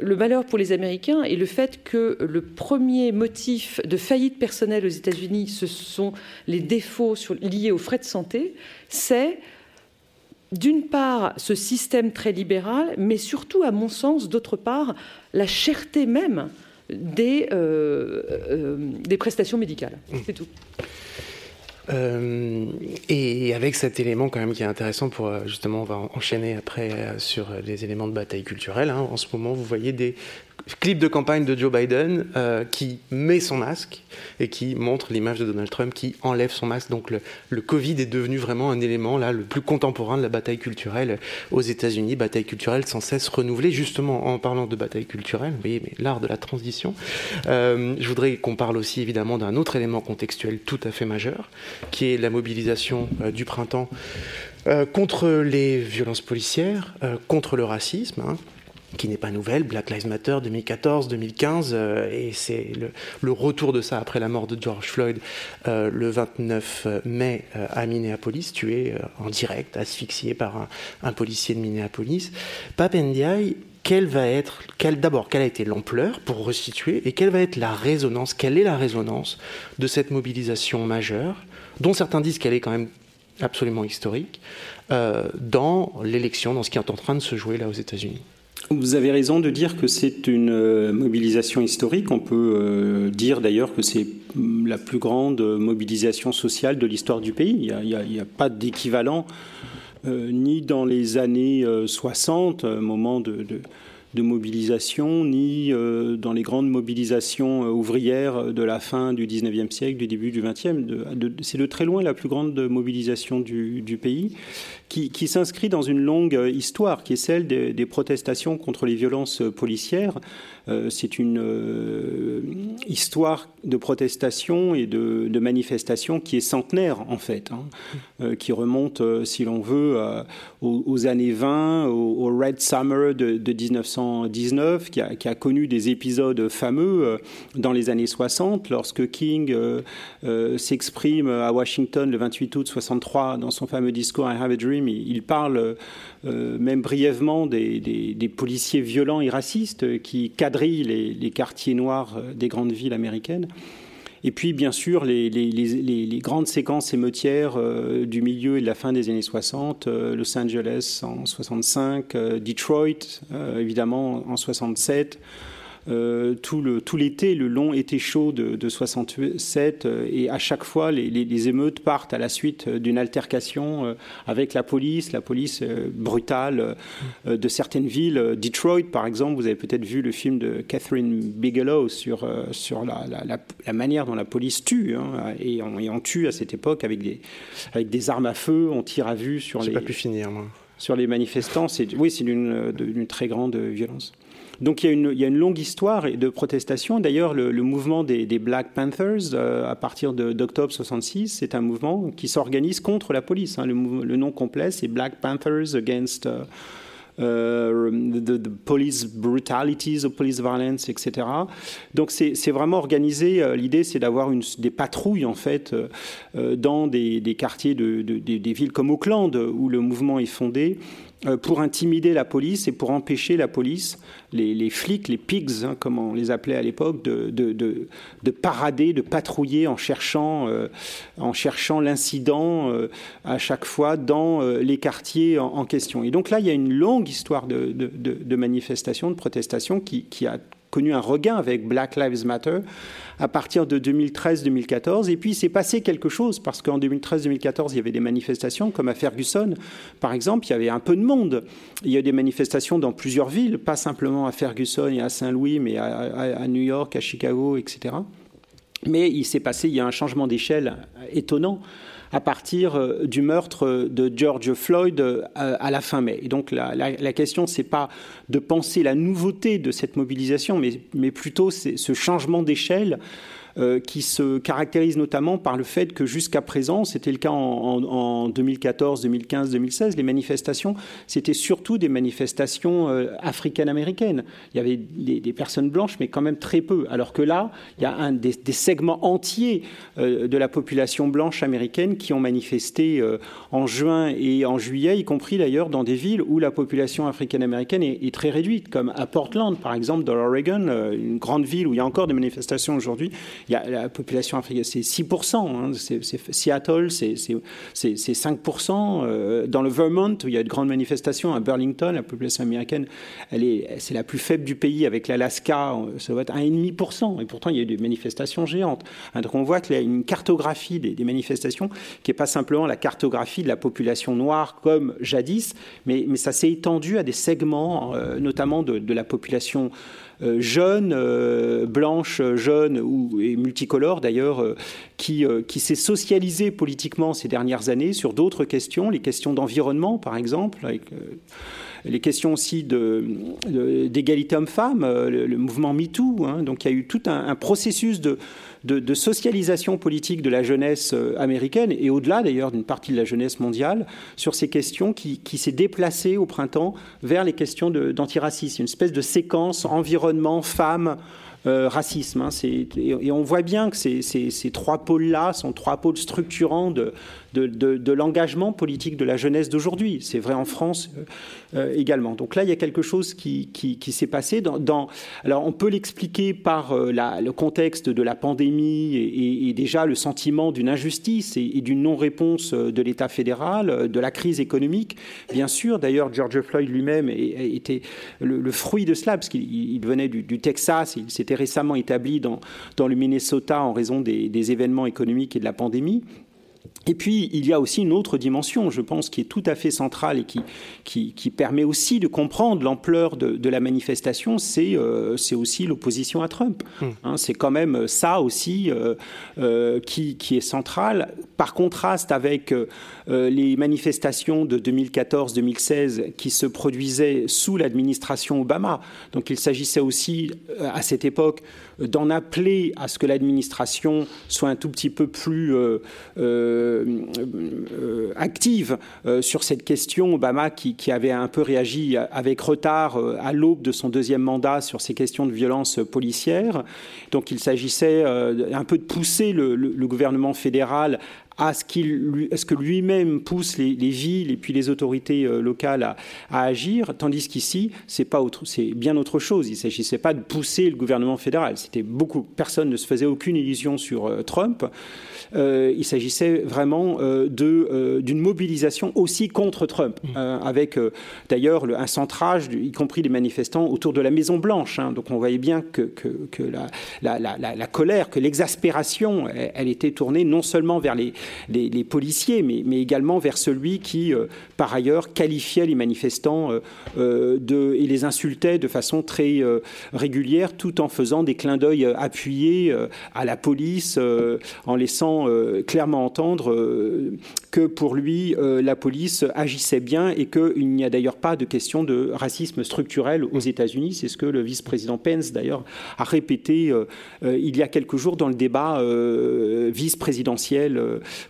le malheur pour les Américains et le fait que le premier motif de faillite personnelle aux États-Unis, ce sont les défauts liés aux frais de santé, c'est d'une part, ce système très libéral, mais surtout, à mon sens, d'autre part, la cherté même des, euh, euh, des prestations médicales. Mmh. C'est tout. Euh, et avec cet élément quand même qui est intéressant pour justement on va enchaîner après sur les éléments de bataille culturelle. Hein. En ce moment, vous voyez des clip de campagne de Joe Biden euh, qui met son masque et qui montre l'image de Donald Trump qui enlève son masque. Donc le, Covid est devenu vraiment un élément là le plus contemporain de la bataille culturelle aux États-Unis, bataille culturelle sans cesse renouvelée. Justement, en parlant de bataille culturelle, vous voyez, mais l'art de la transition. Euh, je voudrais qu'on parle aussi évidemment d'un autre élément contextuel tout à fait majeur, qui est la mobilisation euh, du printemps contre les violences policières, contre le racisme. Hein qui n'est pas nouvelle, Black Lives Matter 2014, 2015, euh, et c'est le, retour de ça après la mort de George Floyd euh, le 29 mai euh, à Minneapolis, tué en direct, asphyxié par un, policier de Minneapolis. Pape Ndiaye, quelle va être, d'abord, quelle a été l'ampleur pour restituer, et quelle va être la résonance, quelle est la résonance de cette mobilisation majeure, dont certains disent qu'elle est quand même absolument historique, dans l'élection, dans ce qui est en train de se jouer là aux États-Unis? Vous avez raison de dire que c'est une euh, mobilisation historique. On peut euh, dire d'ailleurs que c'est mm, la plus grande mobilisation sociale de l'histoire du pays. Il n'y a, pas d'équivalent euh, ni dans les années 60, moment de mobilisation, ni euh, dans les grandes mobilisations euh, ouvrières de la fin du 19e siècle, du début du 20e. C'est de très loin la plus grande mobilisation du, pays, qui, s'inscrit dans une longue histoire, qui est celle des, protestations contre les violences policières. Euh, c'est une histoire de protestation et de, de, manifestation qui est centenaire, en fait, hein, qui remonte, si l'on veut, aux, années 20, au, Red Summer de, de 1900 1919, qui a, qui a, connu des épisodes fameux dans les années 60, lorsque King s'exprime à Washington le 28 août 63 dans son fameux discours I Have a Dream. Il, parle même brièvement des, policiers violents et racistes qui quadrillent les, quartiers noirs des grandes villes américaines. Et puis, bien sûr, les, grandes séquences émeutières euh, du milieu et de la fin des années 60, euh, Los Angeles en 65, euh, Detroit, évidemment, en 67. Euh, tout, l'été, le long été chaud de, de 67, euh, et à chaque fois, les, les, émeutes partent à la suite euh, d'une altercation avec la police, la police brutale de certaines villes. Detroit, par exemple, vous avez peut-être vu le film de Catherine Bigelow sur, sur la, la, la manière dont la police tue, hein, et, on, et, on, tue à cette époque avec des, avec des armes à feu, on tire à vue sur les... pas pu finir, moi. Sur les manifestants, oui, c'est d'une très grande violence. Donc il y, a une, longue histoire de protestation. D'ailleurs, le, mouvement des, Black Panthers, euh, à partir d'octobre 66, c'est un mouvement qui s'organise contre la police. Hein. Le, nom complet, c'est Black Panthers Against uh, the, Police Brutalities, the Police Violence, etc. Donc c'est vraiment organisé. Euh, l'idée, c'est d'avoir des patrouilles, en fait, euh, dans des, des quartiers de, de, des villes comme Auckland, où le mouvement est fondé euh, pour intimider la police et pour empêcher la police, les, flics, les pigs, hein, comme on les appelait à l'époque, de, de, parader, de patrouiller en cherchant, euh, l'incident euh, à chaque fois dans les quartiers en, question. Et donc là, il y a une longue histoire de, manifestations, de protestations qui a connu un regain avec Black Lives Matter à partir de 2013-2014. Et puis, il s'est passé quelque chose, parce qu'en 2013-2014, il y avait des manifestations, comme à Ferguson, par exemple, il y avait un peu de monde. Il y a des manifestations dans plusieurs villes, pas simplement à Ferguson et à Saint-Louis, mais à, New York, à Chicago, etc. Mais il s'est passé, il y a un changement d'échelle étonnant à partir euh, du meurtre de George Floyd euh, à la fin mai. Et donc la, la, question, c'est pas de penser la nouveauté de cette mobilisation, mais, mais plutôt ce changement d'échelle euh, qui se caractérise notamment par le fait que jusqu'à présent, c'était le cas en, 2014, 2015, 2016, les manifestations, c'était surtout des manifestations euh, africaines-américaines. Il y avait des, personnes blanches, mais quand même très peu. Alors que là, il y a des, segments entiers euh, de la population blanche américaine qui ont manifesté en juin et en juillet, y compris d'ailleurs dans des villes où la population africaine-américaine est, très réduite, comme à Portland, par exemple, dans l'Oregon, une grande ville où il y a encore des manifestations aujourd'hui y a la population africaine, c'est 6%. Hein, Seattle, c'est 5%. Euh, dans le Vermont, il y a de grandes manifestations, à Burlington, la population américaine, c'est la plus faible du pays avec l'Alaska, ça doit être 1,5%. Et pourtant, il y a eu des manifestations géantes. Hein, donc on voit qu'il y a une cartographie des, manifestations qui n'est pas simplement la cartographie de la population noire comme jadis, mais, ça s'est étendu à des segments, euh, notamment de, de la population euh, jeune, euh, blanche, jeune ou, et multicolore d'ailleurs, euh, qui, qui s'est socialisée politiquement ces dernières années sur d'autres questions, les questions d'environnement par exemple, les questions aussi d'égalité de, homme-femme, le, mouvement MeToo. Hein, donc il y a eu tout un processus de, de, socialisation politique de la jeunesse euh, américaine et au-delà d'ailleurs d'une partie de la jeunesse mondiale sur ces questions qui, s'est déplacée au printemps vers les questions d'antiracisme, une espèce de séquence environnement, femmes, euh, racisme. Hein, et, on voit bien que ces, ces trois pôles-là sont trois pôles structurants de, de, l'engagement politique de la jeunesse d'aujourd'hui. C'est vrai en France euh, euh, également. Donc là, il y a quelque chose qui, s'est passé. Alors, on peut l'expliquer par euh, le contexte de la pandémie et, déjà le sentiment d'une injustice et, d'une non-réponse de l'État fédéral, de la crise économique. Bien sûr, d'ailleurs, George Floyd lui-même était le, fruit de cela, parce qu'il venait du, Texas, il s'était récemment établi dans le Minnesota en raison des événements économiques et de la pandémie. Et puis, il y a aussi une autre dimension, je pense, qui est tout à fait centrale et qui, qui, permet aussi de comprendre l'ampleur de, la manifestation, c'est euh, aussi l'opposition à Trump. Hmm. Hein, c'est quand même ça aussi euh, euh, qui, qui, est central, par contraste avec les manifestations de 2014-2016 qui se produisaient sous l'administration Obama. Donc, il s'agissait aussi, à cette époque, d'en appeler à ce que l'administration soit un tout petit peu plus active sur cette question. Obama qui, avait un peu réagi avec retard à l'aube de son deuxième mandat sur ces questions de violence policière. Donc il s'agissait un peu de pousser le gouvernement fédéral à ce, qu'il, ce que lui-même pousse les, villes et puis les autorités euh, locales à, agir, tandis qu'ici, c'est, pas autre, c'est bien autre chose. Il ne s'agissait pas de pousser le gouvernement fédéral. C'était beaucoup, personne ne se faisait aucune illusion sur euh, Trump. Euh, il s'agissait vraiment de, d'une mobilisation aussi contre Trump, mmh. avec d'ailleurs un centrage, y compris des manifestants, autour de la Maison Blanche. Hein. Donc on voyait bien que, que, la, la, la, colère, que l'exaspération, elle était tournée non seulement vers les, les, policiers, mais, mais, également vers celui qui, euh, par ailleurs, qualifiait les manifestants euh, euh, de, et les insultait de façon très régulière, tout en faisant des clins d'œil appuyés à la police, en laissant clairement entendre que pour lui, la police agissait bien et qu'il n'y a d'ailleurs pas de question de racisme structurel aux États-Unis. C'est ce que le vice-président Pence, d'ailleurs, a répété il y a quelques jours dans le débat vice-présidentiel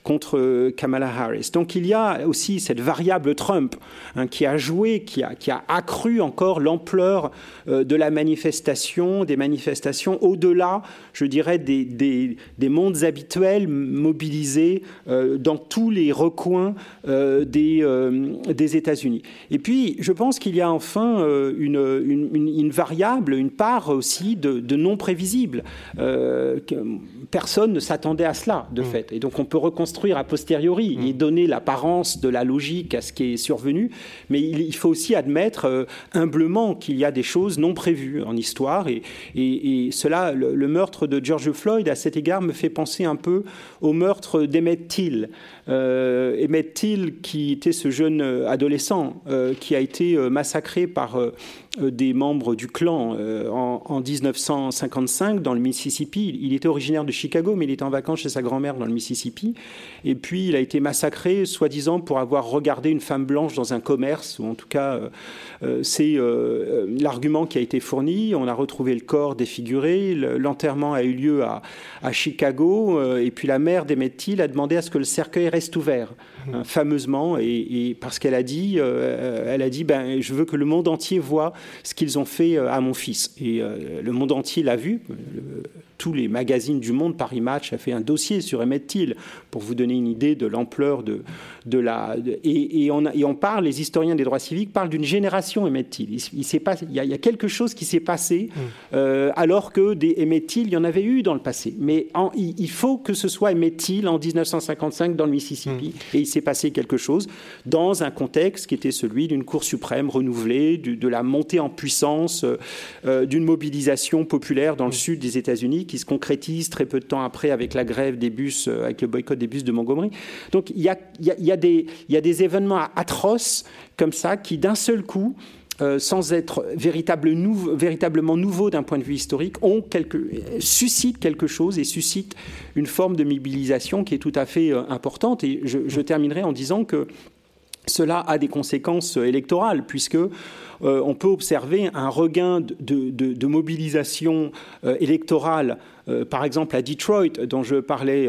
contre Kamala Harris. Donc il y a aussi cette variable Trump hein, qui a joué, qui a, qui a accru encore l'ampleur euh, de la manifestation, des manifestations au-delà, je dirais, des, des, mondes habituels mobilisés euh, dans tous les recoins euh, des, des États-Unis. Et puis, je pense qu'il y a enfin une, une, variable, une part aussi de, de non prévisible. personne ne s'attendait à cela, de mmh. fait. Et donc, on peut reconstruire a posteriori et mm. donner l'apparence de la logique à ce qui est survenu, mais il, faut aussi admettre euh, humblement qu'il y a des choses non prévues en histoire et, et, cela, le, meurtre de George Floyd à cet égard me fait penser un peu au meurtre d'Emmett. Euh, Emmett Till, qui était ce jeune euh, adolescent euh, qui a été massacré par des membres du clan en, en, 1955 dans le Mississippi? Il était originaire de Chicago, mais il était en vacances chez sa grand-mère dans le Mississippi. Et puis il a été massacré, soi-disant, pour avoir regardé une femme blanche dans un commerce, ou en tout cas, c'est l'argument qui a été fourni. On a retrouvé le corps défiguré. L'enterrement a eu lieu à, à Chicago. et puis la mère d'Emmett Till a demandé à ce que le cercueil reste ouvert, fameusement, et, parce qu'elle a dit, euh, elle a dit, ben, je veux que le monde entier voit ce qu'ils ont fait euh, à mon fils. Et euh, le monde entier l'a vu tous les magazines du monde, Paris Match a fait un dossier sur Emmett Till pour vous donner une idée de l'ampleur de, de la. et, on et, on parle, les historiens des droits civiques parlent d'une génération Emmett Till. Il, il, pas, il, y a, quelque chose qui s'est passé mmh. euh, alors que des Emmett Till, il y en avait eu dans le passé. Mais il, faut que ce soit Emmett Till en 1955 dans le Mississippi. Mmh. Et il s'est passé quelque chose dans un contexte qui était celui d'une Cour suprême renouvelée, de, la montée en puissance euh, d'une mobilisation populaire dans le sud des États-Unis qui se concrétise très peu de temps après avec la grève des bus, euh, avec le boycott des bus de Montgomery. Donc il y a, y a, des, y a des événements atroces comme ça qui d'un seul coup euh, sans être véritable véritablement nouveaux d'un point de vue historique, ont quelque, suscitent quelque chose et suscitent une forme de mobilisation qui est tout à fait euh, importante. Et je, terminerai en disant que cela a des conséquences électorales, puisque euh, on peut observer un regain de, mobilisation euh, électorale euh, par exemple à Detroit, dont je parlais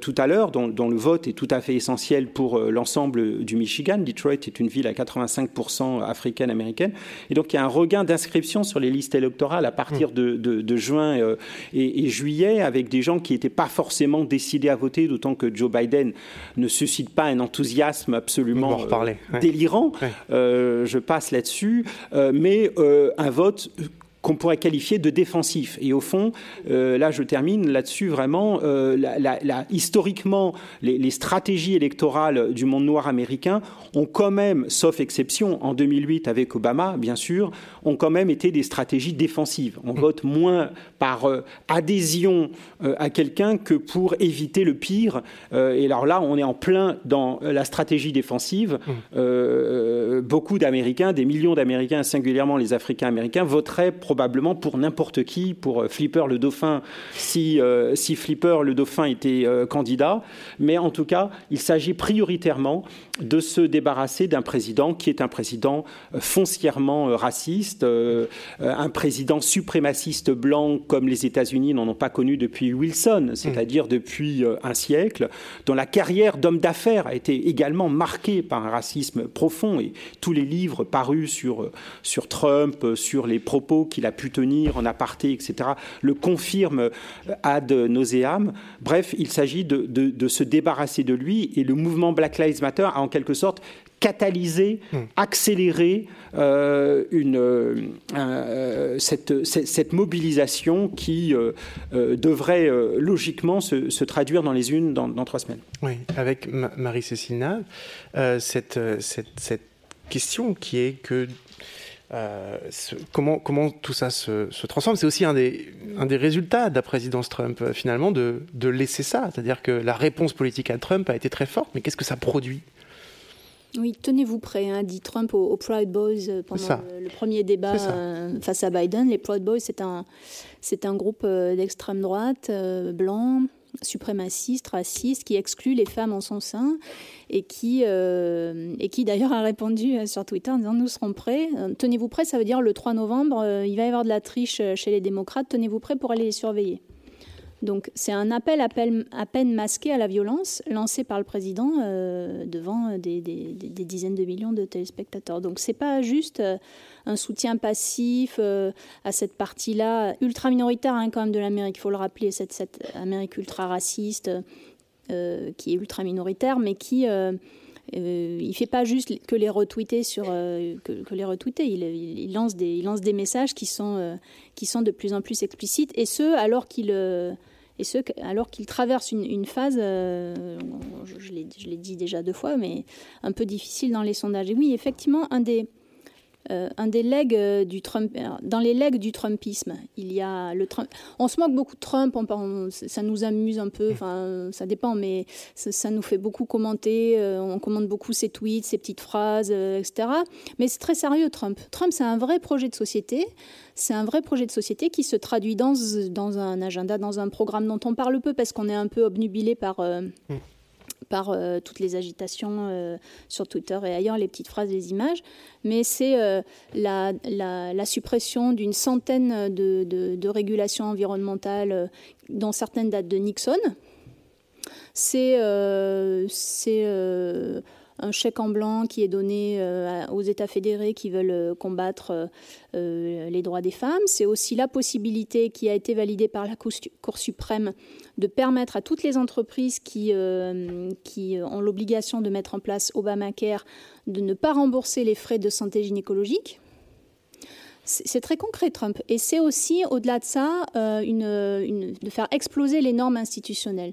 tout à l'heure, dont, le vote est tout à fait essentiel pour l'ensemble du Michigan. Detroit est une ville à 85% africaine-américaine. Et donc il y a un regain d'inscription sur les listes électorales à partir mmh. de, juin et, juillet, avec des gens qui n'étaient pas forcément décidés à voter, d'autant que Joe Biden ne suscite pas un enthousiasme absolument délirant. je passe là-dessus. Euh, mais euh, un vote qu'on pourrait qualifier de défensif. Et au fond, euh, là je termine là-dessus vraiment, euh, historiquement, les, stratégies électorales du monde noir américain ont quand même, sauf exception, en 2008 avec Obama, bien sûr, ont quand même été des stratégies défensives. On vote moins par euh, adhésion à quelqu'un que pour éviter le pire. et alors là, on est en plein dans la stratégie défensive. beaucoup d'Américains, des millions d'Américains, singulièrement les Africains américains, voteraient probablement pour n'importe qui, pour Flipper le dauphin, si, si Flipper le dauphin était candidat. Mais en tout cas, il s'agit prioritairement de se débarrasser d'un président qui est un président foncièrement raciste, un président suprémaciste blanc comme les États-Unis n'en ont pas connu depuis Wilson, c'est-à-dire depuis un siècle, dont la carrière d'homme d'affaires a été également marquée par un racisme profond et tous les livres parus sur, sur Trump, sur les propos qu'il a pu tenir en aparté, etc., le confirment ad nauseam. Bref, il s'agit de, de, se débarrasser de lui et le mouvement Black Lives Matter a quelque sorte catalysé, hmm. accéléré euh, une, euh, euh, cette, cette, mobilisation qui devrait logiquement se, traduire dans les unes dans, trois semaines. Oui, avec Marie-Cécile Nave, cette, cette, cette, question qui est que comment, comment tout ça se, se transforme. C'est aussi un des, un des résultats de la présidence Trump, finalement, de, de laisser ça. C'est-à-dire que la réponse politique à Trump a été très forte, mais qu'est-ce que ça produit? Oui, tenez-vous prêt, hein, dit Trump aux, Proud Boys euh, pendant le, premier débat euh, face à Biden. Les Proud Boys, c'est un, c'est un groupe euh, d'extrême droite, blanc, suprémaciste, raciste, qui exclut les femmes en son sein et qui, et qui d'ailleurs a répondu sur Twitter en disant Nous serons prêts. Tenez-vous prêt, ça veut dire le 3 novembre, il va y avoir de la triche chez les démocrates, tenez-vous prêt pour aller les surveiller. Donc c'est un appel, à peine masqué à la violence lancé par le président euh, devant des, dizaines de millions de téléspectateurs. Donc c'est pas juste euh, un soutien passif euh, à cette partie-là ultra minoritaire hein, quand même de l'Amérique. Il faut le rappeler cette, Amérique ultra raciste qui est ultra minoritaire, mais qui il fait pas juste que les retweeter sur que, les retweeter. Il, lance des il lance des messages qui sont qui sont de plus en plus explicites et ce alors qu'il et ce, alors qu'il traverse une, phase, euh, je, je l'ai dit déjà deux fois, mais un peu difficile dans les sondages. Et oui, effectivement, un des, euh, un des legs euh, du Trump, dans les legs du Trumpisme, il y a le Trump. On se moque beaucoup de Trump, ça nous amuse un peu, enfin ça dépend, mais ça, nous fait beaucoup commenter. on commente beaucoup ses tweets, ses petites phrases, etc. Mais c'est très sérieux Trump. Trump, c'est un vrai projet de société c'est un vrai projet de société qui se traduit dans, un agenda, dans un programme dont on parle peu parce qu'on est un peu obnubilé par, euh, mm. Par euh, toutes les agitations euh, sur Twitter et ailleurs, les petites phrases, les images. Mais c'est la, la, suppression d'une centaine de, de, régulations environnementales, dont certaines datent de Nixon. C'est un chèque en blanc qui est donné euh, aux États fédérés qui veulent euh, combattre euh, les droits des femmes. C'est aussi la possibilité qui a été validée par la Cour suprême de permettre à toutes les entreprises qui, qui ont l'obligation de mettre en place Obamacare de ne pas rembourser les frais de santé gynécologique. C'est très concret, Trump. Et c'est aussi, au-delà de ça, de faire exploser les normes institutionnelles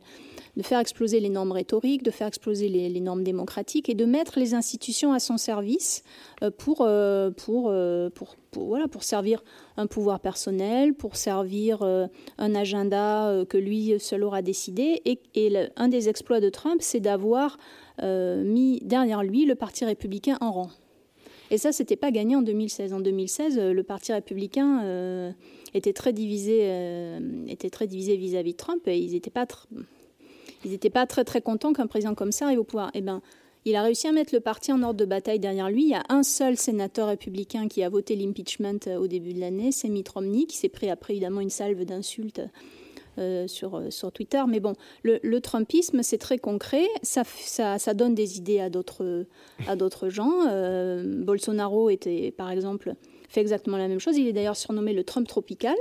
de faire exploser les normes rhétoriques, de faire exploser les, normes démocratiques et de mettre les institutions à son service euh, pour, euh, euh, pour, pour, voilà, pour servir un pouvoir personnel, pour servir un agenda que lui seul aura décidé. Et, un des exploits de Trump, c'est d'avoir mis derrière lui le Parti républicain en rang. Et ça, c'était pas gagné en 2016. En 2016, le Parti républicain était très divisé, vis-à-vis de Trump. Et ils n'étaient pas ils n'étaient pas très très contents qu'un président comme ça arrive au pouvoir. Eh ben, il a réussi à mettre le parti en ordre de bataille derrière lui. Il y a un seul sénateur républicain qui a voté l'impeachment euh, au début de l'année, c'est Mitt Romney, qui s'est pris après évidemment une salve d'insultes euh, sur, euh, sur Twitter. Mais bon, le, Trumpisme, c'est très concret. Ça, ça, donne des idées à d'autres, gens. Bolsonaro était, par exemple, fait exactement la même chose. Il est d'ailleurs surnommé le Trump tropical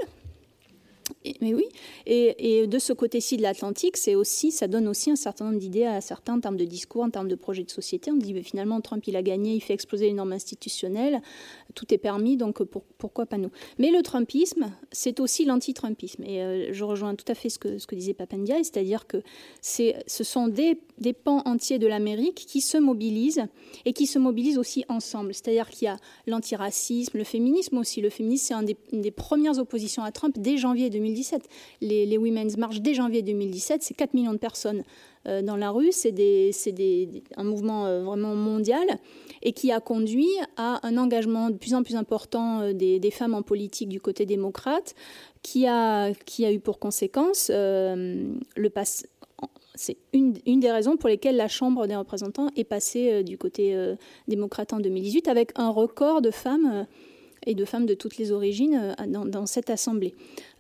mais oui, et, de ce côté-ci de l'Atlantique, c'est aussi, ça donne aussi un certain nombre d'idées à certains en termes de discours, en termes de projets de société. On dit finalement Trump il a gagné, il fait exploser les normes institutionnelles, tout est permis, donc pourquoi pas nous? Mais le Trumpisme, c'est aussi l'anti-Trumpisme, et euh, je rejoins tout à fait ce que, disait Papandia, c'est-à-dire que ce sont des, pans entiers de l'Amérique qui se mobilisent et qui se mobilisent aussi ensemble. C'est-à-dire qu'il y a l'antiracisme, le féminisme aussi. Le féminisme, c'est une des, premières oppositions à Trump dès janvier 2017. Les, Women's March dès janvier 2017, c'est 4 millions de personnes euh, dans la rue, c'est un mouvement euh, vraiment mondial. et qui a conduit à un engagement de plus en plus important des, femmes en politique du côté démocrate, qui a, eu pour conséquence le pass c'est une, des raisons pour lesquelles la Chambre des représentants est passée du côté démocrate en 2018 avec un record de femmes et de femmes de toutes les origines euh, dans, cette assemblée.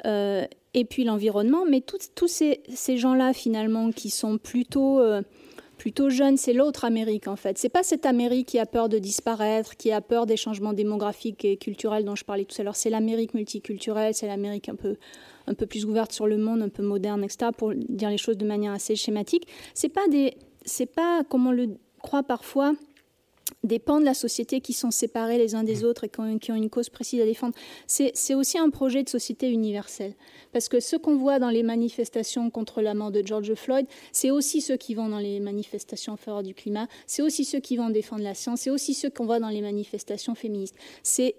Euh, et puis l'environnement, mais tous ces, gens-là finalement qui sont plutôt euh, plutôt jeunes, c'est l'autre Amérique en fait. C'est pas cette Amérique qui a peur de disparaître, qui a peur des changements démographiques et culturels dont je parlais tout à l'heure. C'est l'Amérique multiculturelle, c'est l'Amérique un peu un peu plus ouverte sur le monde, un peu moderne, etc. Pour dire les choses de manière assez schématique. C'est pas pas comme on le croit parfois des pans de la société qui sont séparés les uns des autres et qui ont, une cause précise à défendre. C'est aussi un projet de société universelle. Parce que ce qu'on voit dans les manifestations contre la mort de George Floyd, c'est aussi ceux qui vont dans les manifestations en faveur du climat, c'est aussi ceux qui vont défendre la science, c'est aussi ceux qu'on voit dans les manifestations féministes. C'est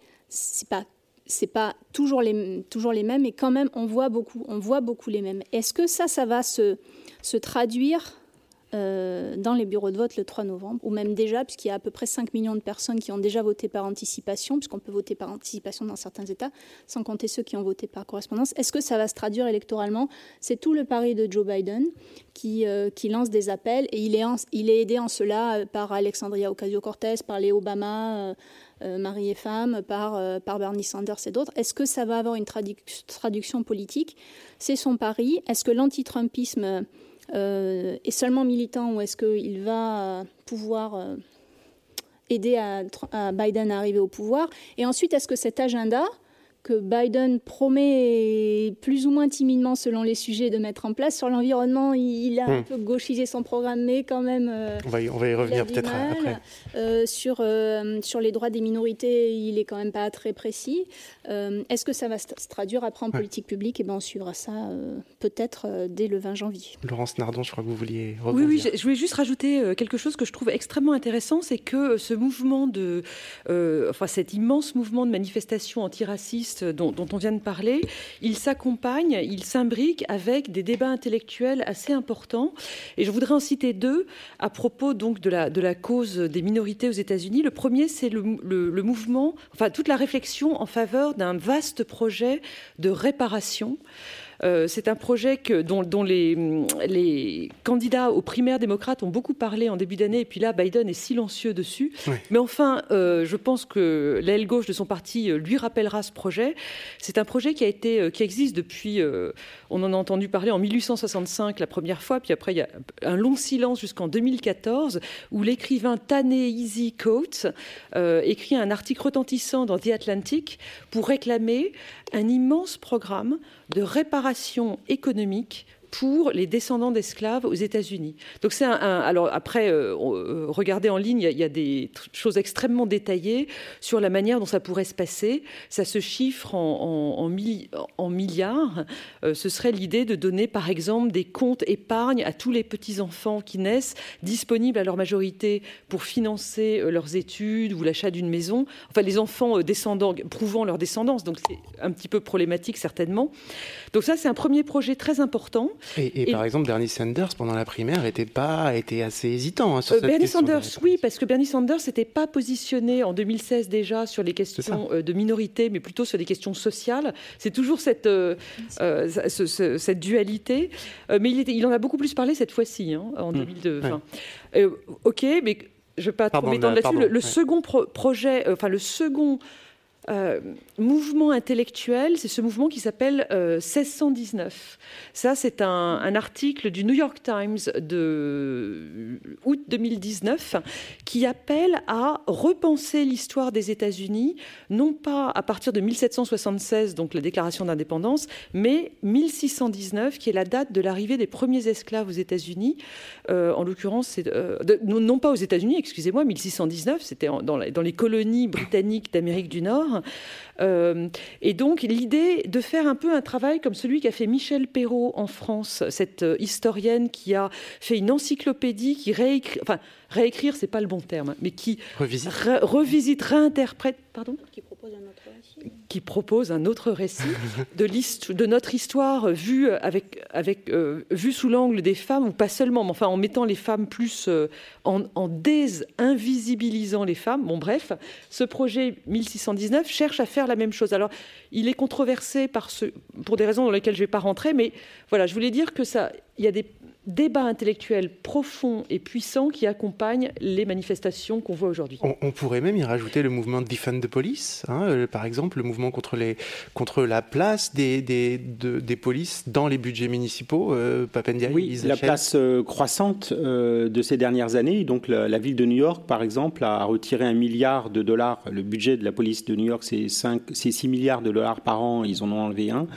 pas c'est pas toujours les, toujours les mêmes, mais quand même, on voit beaucoup, on voit beaucoup les mêmes. Est-ce que ça, ça va se, se traduire euh, dans les bureaux de vote le 3 novembre, ou même déjà, puisqu'il y a à peu près 5 millions de personnes qui ont déjà voté par anticipation, puisqu'on peut voter par anticipation dans certains États, sans compter ceux qui ont voté par correspondance. Est-ce que ça va se traduire électoralement? C'est tout le pari de Joe Biden qui, euh, lance des appels, et il est, aidé en cela euh, par Alexandria Ocasio-Cortez, par les Obama. Marie et femme, par, Bernie Sanders et d'autres. Est-ce que ça va avoir une traduction politique? C'est son pari. Est-ce que l'anti-Trumpisme euh, est seulement militant ou est-ce qu'il va pouvoir euh, aider à, Biden à arriver au pouvoir? Et ensuite, est-ce que cet agenda que Biden promet plus ou moins timidement selon les sujets de mettre en place. Sur l'environnement, il, a un hmm. peu gauchisé son programme, mais quand même... Euh, on, va y, on, va y, revenir peut-être après. Euh, sur, euh, sur les droits des minorités, il est quand même pas très précis. Est-ce que ça va se traduire après en politique publique? Et eh ben, on suivra ça peut-être dès le 20 janvier. Laurence Nardon, je crois que vous vouliez rebondir. Oui, oui, je voulais juste rajouter quelque chose que je trouve extrêmement intéressant, c'est que ce mouvement de... enfin, cet immense mouvement de manifestation antiraciste dont, on vient de parler, il s'accompagne, il s'imbrique avec des débats intellectuels assez importants. Et je voudrais en citer deux à propos de la, cause des minorités aux États-Unis. Le premier, c'est le, le, mouvement, enfin toute la réflexion en faveur d'un vaste projet de réparation. Euh, c'est un projet que, dont, les, candidats aux primaires démocrates ont beaucoup parlé en début d'année, et puis là, Biden est silencieux dessus. Mais enfin, euh, je pense que l'aile gauche de son parti euh, lui rappellera ce projet. C'est un projet qui, a été, qui existe depuis, on en a entendu parler en 1865 la première fois, puis après il y a un long silence jusqu'en 2014, où l'écrivain Ta-Nehisi Coates écrit un article retentissant dans The Atlantic pour réclamer un immense programme de réparation économique pour les descendants d'esclaves aux États-Unis. Donc c'est un, alors après euh, euh, regardez en ligne, il y, a, des choses extrêmement détaillées sur la manière dont ça pourrait se passer. Ça se chiffre en, milliards. Euh, ce serait l'idée de donner par exemple des comptes épargne à tous les petits enfants qui naissent, disponibles à leur majorité pour financer leurs études ou l'achat d'une maison. Enfin les enfants descendants prouvant leur descendance. Donc c'est un petit peu problématique certainement. Donc ça c'est un premier projet très important. Et, par exemple, Bernie Sanders, pendant la primaire, était, pas, était assez hésitant hein, sur euh, cette Bernie Sanders, oui, parce que Bernie Sanders n'était pas positionné en 2016 déjà sur les questions euh, de minorité, mais plutôt sur les questions sociales. C'est toujours cette, euh, cette dualité. mais il, était, il en a beaucoup plus parlé cette fois-ci, hein, en 2002. Hmm. ok, mais je ne vais pas trop m'étendre là-dessus. Le, second projet, enfin le second euh, mouvement intellectuel, c'est ce mouvement qui s'appelle 1619. Euh, Ça, c'est un, article du New York Times de août 2019 qui appelle à repenser l'histoire des États-Unis, non pas à partir de 1776, donc la déclaration d'indépendance, mais 1619, qui est la date de l'arrivée des premiers esclaves aux États-Unis. Euh, en l'occurrence, non, pas aux États-Unis, excusez-moi, 1619, c'était dans les colonies britanniques d'Amérique du Nord. Euh, et donc l'idée de faire un peu un travail comme celui qu'a fait Michel Perrault en France, cette euh, historienne qui a fait une encyclopédie, qui réécrit, enfin réécrire, c'est pas le bon terme, mais qui revisite, revisite réinterprète, pardon, qui propose un autre récit de, notre histoire euh, vue sous l'angle des femmes ou pas seulement, mais en mettant les femmes plus euh, en, désinvisibilisant les femmes. Bon, bref, ce projet 1619 cherche à faire la même chose. Alors, il est controversé pour des raisons dans lesquelles je ne vais pas rentrer, mais voilà, je voulais dire que ça, il y a des débat intellectuel profond et puissant qui accompagne les manifestations qu'on voit aujourd'hui. On, pourrait même y rajouter le mouvement Defend the Police, hein, euh, par exemple, le mouvement contre, les, contre la place des, des, des polices dans les budgets municipaux. Euh, oui, la place euh, croissante euh, de ces dernières années. Donc la, ville de New York, par exemple, a retiré un milliard de dollars. Le budget de la police de New York, c'est 6 milliards de dollars par an. Ils en ont enlevé un.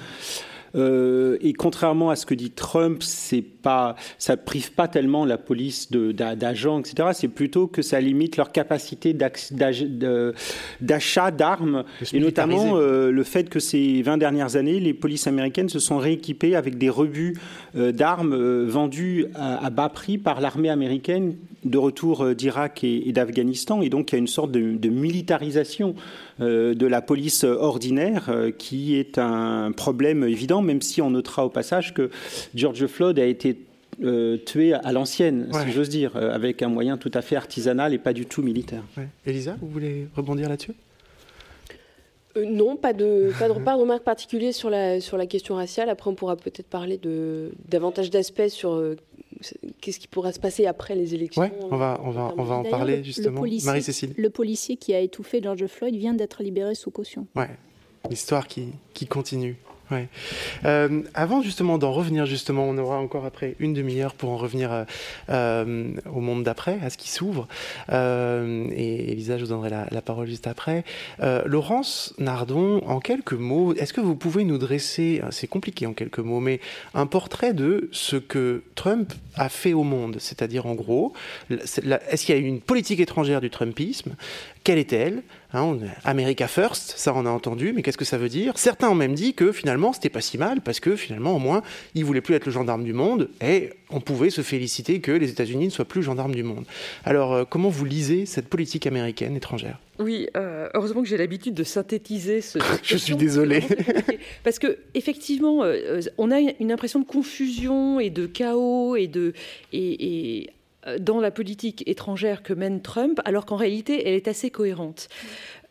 Euh, et contrairement à ce que dit Trump, c'est pas, ça prive pas tellement la police d'agents, etc. C'est plutôt que ça limite leur capacité d'achat d'armes, et notamment euh, le fait que ces 20 dernières années, les polices américaines se sont rééquipées avec des rebuts euh, d'armes vendus à, bas prix par l'armée américaine de retour d'Irak et, d'Afghanistan. Et donc, il y a une sorte de, de militarisation de la police ordinaire qui est un problème évident même si on notera au passage que George Floyd a été euh, tué à l'ancienne, si j'ose dire, euh, avec un moyen tout à fait artisanal et pas du tout militaire. Elisa, vous voulez rebondir là-dessus? Euh, non, pas de, pas de, pas de remarque particulière sur la, sur la question raciale. Après, on pourra peut-être parler de, davantage d'aspects sur qu'est-ce qui pourra se passer après les élections. on va, on va, on va en parler justement. Marie-Cécile. Le policier qui a étouffé George Floyd vient d'être libéré sous caution. Ouais, l'histoire qui, qui continue. Euh, avant justement d'en revenir justement, on aura encore après une demi-heure pour en revenir euh, euh, au monde d'après, à ce qui s'ouvre. et Elisa, je vous donnerai la, parole juste après. Laurence Nardon, en quelques mots, est-ce que vous pouvez nous dresser, c'est compliqué en quelques mots, mais un portrait de ce que Trump a fait au monde, c'est-à-dire en gros, est-ce qu'il y a une politique étrangère du Trumpisme Quelle est-elle Hein, America First, ça on a entendu, mais qu'est-ce que ça veut dire? Certains ont même dit que finalement c'était pas si mal parce que finalement au moins il voulait plus être le gendarme du monde et on pouvait se féliciter que les États-Unis ne soient plus gendarmes du monde. Alors euh, comment vous lisez cette politique américaine étrangère? Oui, euh, heureusement que j'ai l'habitude de synthétiser ce. [laughs] Je suis désolé. parce que effectivement, euh, on a une impression de confusion et de chaos et de et dans la politique étrangère que mène Trump, alors qu'en réalité, elle est assez cohérente.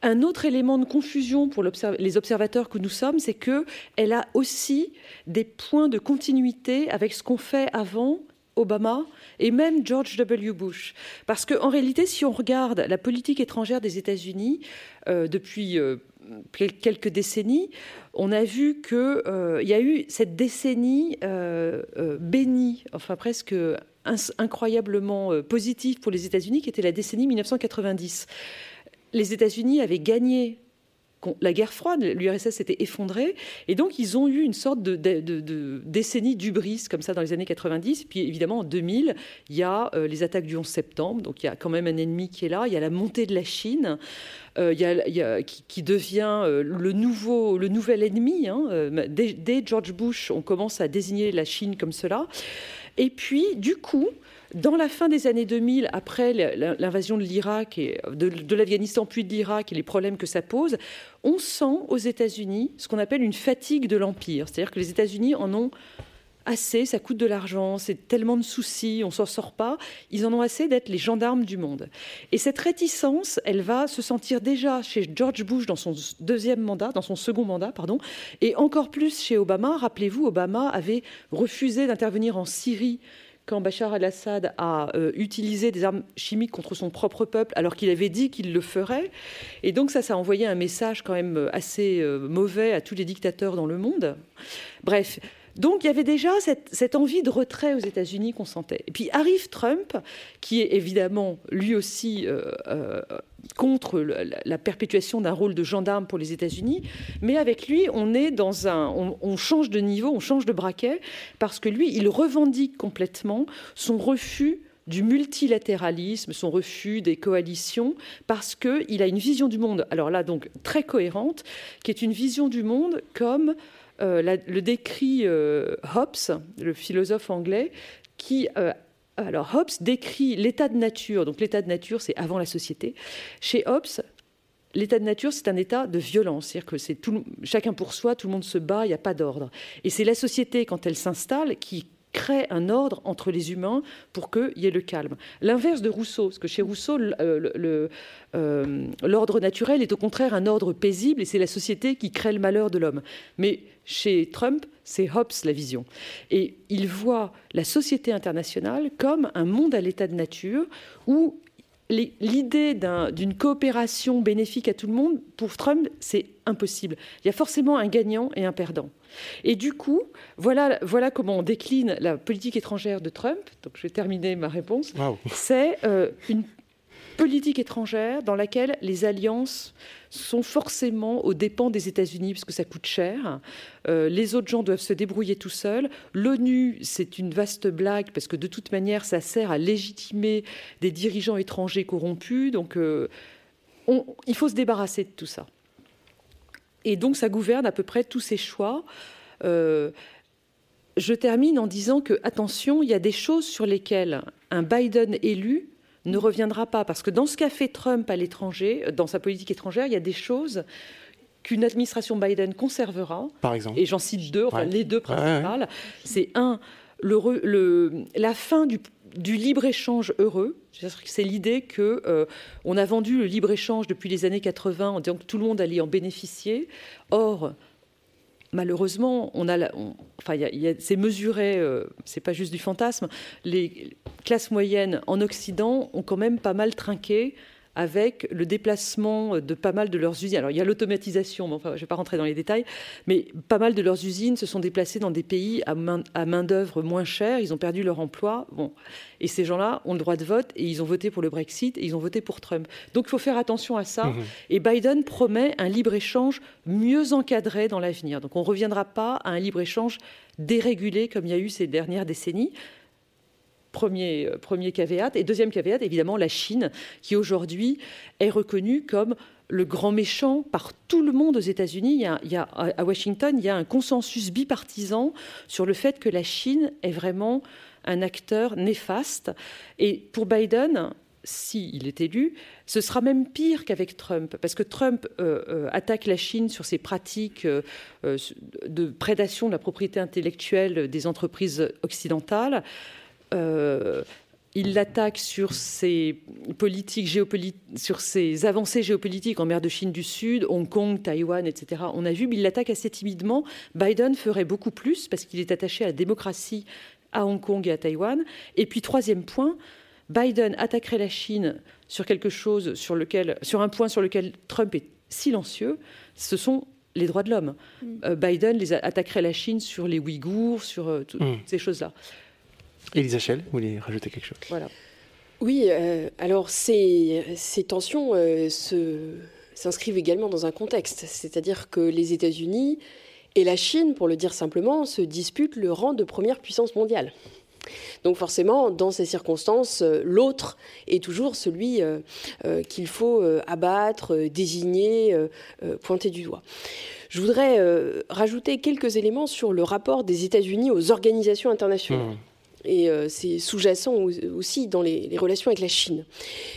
Un autre élément de confusion pour les observateurs que nous sommes, c'est qu'elle a aussi des points de continuité avec ce qu'on fait avant Obama et même George W. Bush. Parce qu'en réalité, si on regarde la politique étrangère des États-Unis euh, depuis euh, quelques décennies, on a vu qu'il y a eu cette décennie bénie, enfin presque incroyablement euh, positif pour les États-Unis, qui était la décennie 1990. Les États-Unis avaient gagné la guerre froide, l'URSS s'était effondrée, et donc ils ont eu une sorte de, décennie d'ubris comme ça dans les années 90. Puis évidemment en 2000, il y a euh, les attaques du 11 septembre, donc il y a quand même un ennemi qui est là. Il y a la montée de la Chine, euh, qui, devient le nouvel ennemi. Hein. Dès, George Bush, on commence à désigner la Chine comme cela. Et puis, du coup, dans la fin des années 2000, après l'invasion de l'Irak et de, l'Afghanistan puis de l'Irak et les problèmes que ça pose, on sent aux États-Unis ce qu'on appelle une fatigue de l'empire, c'est-à-dire que les États-Unis en ont assez, ça coûte de l'argent, c'est tellement de soucis, on s'en sort pas. Ils en ont assez d'être les gendarmes du monde. Et cette réticence, elle va se sentir déjà chez George Bush dans son deuxième mandat, dans son second mandat, pardon, et encore plus chez Obama. Rappelez-vous, Obama avait refusé d'intervenir en Syrie quand Bachar al-Assad a euh, utilisé des armes chimiques contre son propre peuple, alors qu'il avait dit qu'il le ferait. Et donc ça, ça a envoyé un message quand même assez euh, mauvais à tous les dictateurs dans le monde. Bref, donc il y avait déjà cette, envie de retrait aux États-Unis qu'on sentait. Et puis arrive Trump, qui est évidemment lui aussi euh, euh, contre la, perpétuation d'un rôle de gendarme pour les États-Unis, mais avec lui, on est dans un, on, change de niveau, on change de braquet, parce que lui, il revendique complètement son refus du multilatéralisme, son refus des coalitions, parce qu'il a une vision du monde, alors là donc très cohérente, qui est une vision du monde comme euh, le décrit euh, Hobbes, le philosophe anglais, qui euh, alors Hobbes décrit l'état de nature, donc l'état de nature c'est avant la société. Chez Hobbes, l'état de nature c'est un état de violence, c'est-à-dire que c'est tout, chacun pour soi, tout le monde se bat, il n'y a pas d'ordre. Et c'est la société quand elle s'installe qui crée un ordre entre les humains pour qu'il y ait le calme. L'inverse de Rousseau, parce que chez Rousseau, euh, l'ordre naturel est au contraire un ordre paisible et c'est la société qui crée le malheur de l'homme. Mais chez Trump, c'est Hobbes la vision. Et il voit la société internationale comme un monde à l'état de nature où l'idée d'une coopération bénéfique à tout le monde, pour Trump, c'est impossible. Il y a forcément un gagnant et un perdant. Et du coup, voilà, voilà comment on décline la politique étrangère de Trump. Donc, je vais terminer ma réponse. C'est euh, une politique étrangère dans laquelle les alliances sont forcément aux dépens des États-Unis, parce que ça coûte cher. Euh, les autres gens doivent se débrouiller tout seuls. L'ONU, c'est une vaste blague, parce que de toute manière, ça sert à légitimer des dirigeants étrangers corrompus. Donc, euh, il faut se débarrasser de tout ça. Et donc, ça gouverne à peu près tous ces choix. Euh, je termine en disant que, attention, il y a des choses sur lesquelles un Biden élu ne reviendra pas. Parce que dans ce qu'a fait Trump à l'étranger, dans sa politique étrangère, il y a des choses qu'une administration Biden conservera. Par exemple. Et j'en cite deux, enfin les deux principales. C'est un, le, la fin du, libre-échange heureux. C'est l'idée que euh, on a vendu le libre-échange depuis les années 80 en disant que tout le monde allait en bénéficier. Or, malheureusement, on a, c'est mesuré, euh, c'est pas juste du fantasme. Les classes moyennes en Occident ont quand même pas mal trinqué avec le déplacement de pas mal de leurs usines. Alors il y a l'automatisation, enfin, je ne vais pas rentrer dans les détails, mais pas mal de leurs usines se sont déplacées dans des pays à main, à main d'œuvre moins chère, ils ont perdu leur emploi. Bon. Et ces gens-là ont le droit de vote et ils ont voté pour le Brexit et ils ont voté pour Trump. Donc il faut faire attention à ça. Mmh. Et Biden promet un libre-échange mieux encadré dans l'avenir. Donc on ne reviendra pas à un libre-échange dérégulé comme il y a eu ces dernières décennies. Premier, euh, premier caveat. Et deuxième caveat, évidemment, la Chine, qui aujourd'hui est reconnue comme le grand méchant par tout le monde aux États-Unis. Il, y a, à Washington, il y a un consensus bipartisan sur le fait que la Chine est vraiment un acteur néfaste. Et pour Biden, s'il est élu, ce sera même pire qu'avec Trump, parce que Trump euh, euh, attaque la Chine sur ses pratiques de prédation de la propriété intellectuelle des entreprises occidentales. Euh, il l'attaque sur ses politiques sur ses avancées géopolitiques en mer de Chine du Sud, Hong Kong, Taïwan, etc. On a vu, mais il l'attaque assez timidement. Biden ferait beaucoup plus parce qu'il est attaché à la démocratie à Hong Kong et à Taïwan. Et puis troisième point, Biden attaquerait la Chine sur quelque chose sur lequel, sur un point sur lequel Trump est silencieux. Ce sont les droits de l'homme. Mm. Euh, Biden les attaquerait la Chine sur les Ouïghours, sur euh, toutes mm. ces choses-là. Elisa Schell, vous voulez rajouter quelque chose? Voilà. Oui, euh, alors ces, ces tensions euh, s'inscrivent également dans un contexte, c'est-à-dire que les États-Unis et la Chine, pour le dire simplement, se disputent le rang de première puissance mondiale. Donc forcément, dans ces circonstances, euh, l'autre est toujours celui qu'il faut abattre, désigner, pointer du doigt. Je voudrais rajouter quelques éléments sur le rapport des États-Unis aux organisations internationales. Mmh et euh, c'est sous-jacent aussi dans les, relations avec la Chine.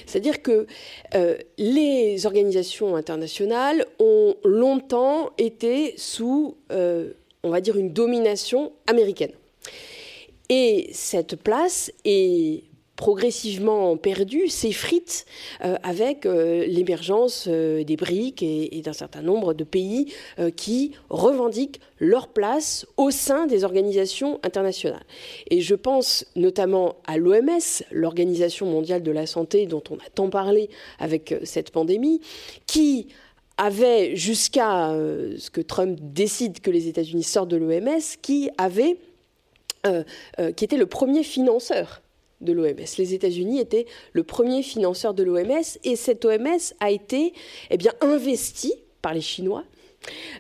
C'est-à-dire que euh, les organisations internationales ont longtemps été sous, euh, on va dire, une domination américaine. Et cette place est progressivement perdu s'effrite euh, avec euh, l'émergence euh, des BRIC et, d'un certain nombre de pays qui revendiquent leur place au sein des organisations internationales. Et je pense notamment à l'OMS, l'Organisation mondiale de la santé dont on a tant parlé avec cette pandémie, qui avait jusqu'à ce que Trump décide que les États-Unis sortent de l'OMS, qui était le premier financeur de l'OMS. Les États-Unis étaient le premier financeur de l'OMS et cette OMS a été eh investie par les Chinois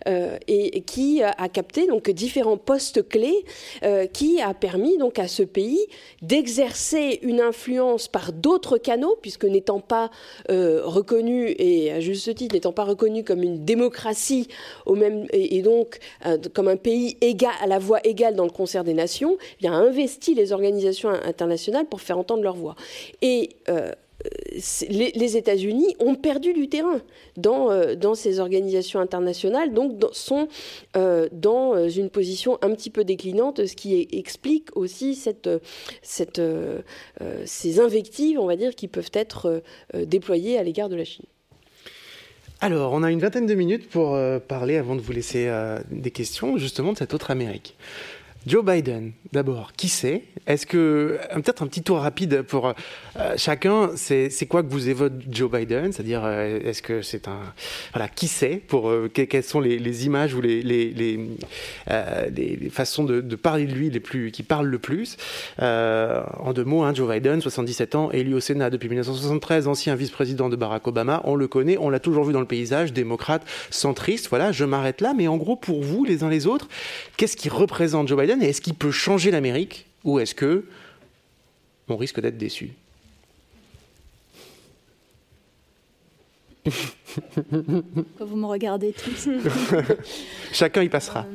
Euh, et, qui a capté donc différents postes clés, euh, qui a permis donc à ce pays d'exercer une influence par d'autres canaux, puisque n'étant pas euh, reconnu et à juste titre n'étant pas reconnu comme une démocratie au même et, donc comme un pays égal à la voix égale dans le concert des nations, il a investi les organisations internationales pour faire entendre leur voix. Et les, États-Unis ont perdu du terrain dans, euh, dans ces organisations internationales, donc sont euh, dans euh, une position un petit peu déclinante, ce qui explique aussi cette, ces invectives, on va dire, qui peuvent être déployées à l'égard de la Chine. Alors, on a une vingtaine de minutes pour parler, avant de vous laisser des questions, justement de cette autre Amérique. Joe Biden, d'abord, qui c'est? Est-ce que euh, peut-être un petit tour rapide pour euh, chacun, c'est quoi que vous évoque Joe Biden? C'est-à-dire, euh, est-ce que c'est un voilà, qui c'est Pour quelles sont les, images ou les les, les, façons de, parler de lui les plus qui parlent le plus? En deux mots, hein, Joe Biden, 77 ans, élu au Sénat depuis 1973, ancien vice-président de Barack Obama. On le connaît, on l'a toujours vu dans le paysage, démocrate, centriste. Voilà, je m'arrête là. Mais en gros, pour vous, les uns les autres, qu'est-ce qui représente Joe Biden? Et est-ce qu'il peut changer l'Amérique ou est-ce que on risque d'être déçu? Vous me regardez tous? [laughs] Chacun y passera.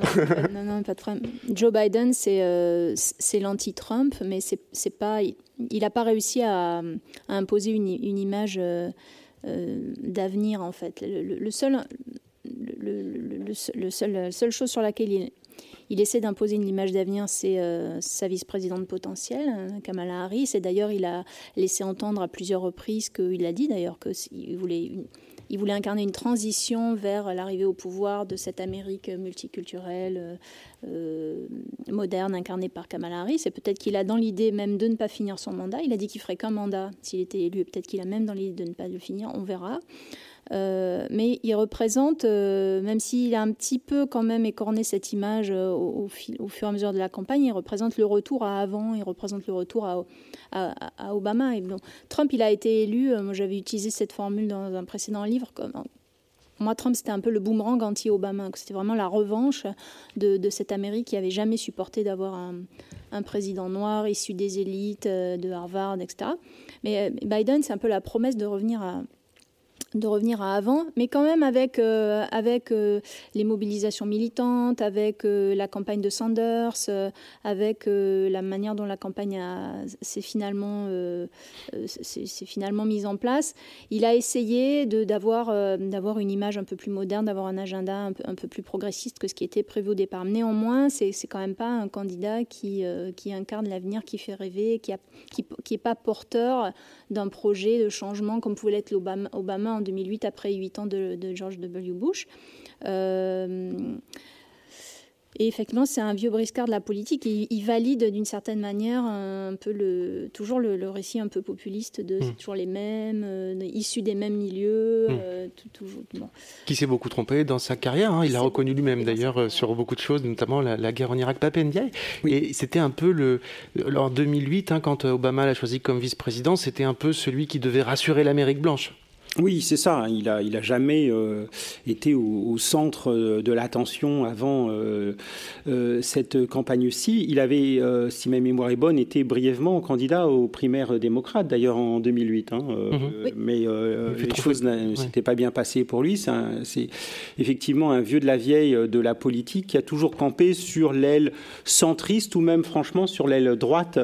Non, non, pas de problème. Joe Biden, c'est euh, l'anti-Trump, mais c'est pas, il n'a pas réussi à, imposer une, image euh, euh, d'avenir, en fait. Le, seul, le, seul, la seule chose sur laquelle il, il essaie d'imposer une image d'avenir, c'est euh, sa vice-présidente potentielle, euh, Kamala Harris. Et d'ailleurs, il a laissé entendre à plusieurs reprises qu'il a dit d'ailleurs qu'il voulait, il voulait incarner une transition vers l'arrivée au pouvoir de cette Amérique multiculturelle, euh, moderne, incarnée par Kamala Harris. Et peut-être qu'il a dans l'idée même de ne pas finir son mandat. Il a dit qu'il ferait qu'un mandat s'il était élu. Peut-être qu'il a même dans l'idée de ne pas le finir. On verra. Euh, mais il représente, euh, même s'il a un petit peu quand même écorné cette image euh, au, fur et à mesure de la campagne, il représente le retour à avant, il représente le retour à, Obama. Trump, il a été élu, moi j'avais utilisé cette formule dans un précédent livre, comme, moi, Trump, c'était un peu le boomerang anti-Obama. C'était vraiment la revanche de, cette Amérique qui avait jamais supporté d'avoir un, président noir issu des élites de Harvard, etc. Mais Biden, c'est un peu la promesse de revenir à, de revenir à avant, mais quand même avec, euh, avec euh, les mobilisations militantes, avec euh, la campagne de Sanders, avec la manière dont la campagne s'est finalement, finalement mise en place. Il a essayé d'avoir d'avoir une image un peu plus moderne, d'avoir un agenda un peu, un peu, plus progressiste que ce qui était prévu au départ. Néanmoins, c'est quand même pas un candidat qui, qui incarne l'avenir, qui fait rêver, qui n'est qui, qui pas porteur d'un projet de changement comme pouvait l'être Obama, Obama en 2008 après 8 ans de, George W. Bush. Euh, et effectivement, c'est un vieux briscard de la politique. il valide d'une certaine manière un peu le, toujours le, récit un peu populiste de c'est hmm. toujours les mêmes, euh, issus des mêmes milieux. Hmm. Euh, toujours, Qui s'est beaucoup trompé dans sa carrière. Hein. Il l'a reconnu lui-même d'ailleurs euh, sur beaucoup de choses, notamment la, guerre en Irak, Papendiaï. Et c'était un peu le. En 2008, hein, quand Obama l'a choisi comme vice-président, c'était un peu celui qui devait rassurer l'Amérique blanche. Oui, c'est ça. Il a, il a jamais euh, été au, centre euh, de l'attention avant euh, cette campagne-ci. Il avait, si ma mémoire est bonne, été brièvement candidat aux primaires démocrates, d'ailleurs en 2008. Hein, mhm. Mais les choses ne s'étaient pas bien passées pour lui. C'est effectivement un vieux de la vieille de la politique qui a toujours campé sur l'aile centriste ou même franchement sur l'aile droite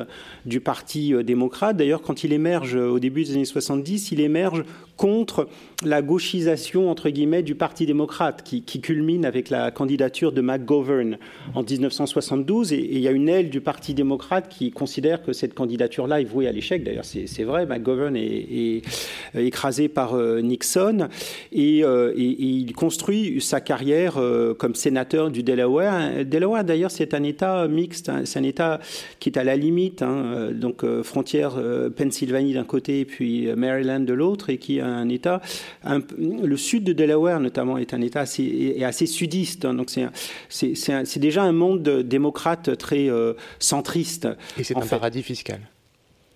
du Parti démocrate. D'ailleurs, quand il émerge au début des années 70, il émerge contre la gauchisation entre guillemets du Parti démocrate qui, culmine avec la candidature de McGovern en 1972 et, il y a une aile du Parti démocrate qui considère que cette candidature-là est vouée à l'échec. D'ailleurs, c'est vrai, McGovern est, écrasé par euh, Nixon euh, et, il construit sa carrière euh, comme sénateur du Delaware. Delaware, d'ailleurs, c'est un État mixte, hein. c'est un État qui est à la limite, hein, donc frontière Pennsylvanie d'un côté et puis Maryland de l'autre et qui est un État le sud de Delaware, notamment, est un État assez, assez sudiste. Hein, donc, c'est déjà un monde démocrate très euh, centriste. Et c'est un paradis fiscal.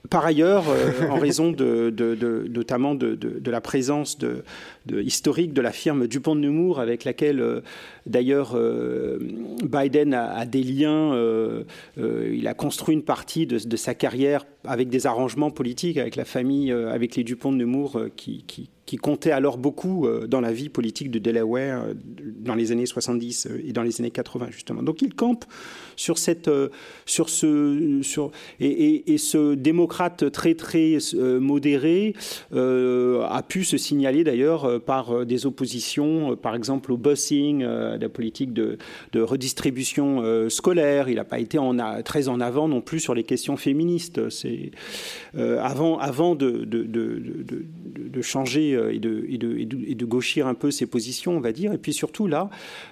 par ailleurs, [laughs] en raison de, notamment de, la présence historique de la firme Dupont de Nemours, avec laquelle d'ailleurs Biden a, des liens, il a construit une partie de, sa carrière avec des arrangements politiques avec la famille, avec les Dupont de Nemours qui, qui qui comptait alors beaucoup euh, dans la vie politique de Delaware euh, dans les années 70 euh, et dans les années 80 justement. Donc il campe sur cette, sur ce, sur et, ce démocrate très très modéré a pu se signaler d'ailleurs par des oppositions, par exemple au busing, la politique de, redistribution scolaire. Il n'a pas été très en avant non plus sur les questions féministes. C'est avant avant de, de, de changer euh, et de, et, gauchir un peu ses positions, on va dire. Et puis surtout, là,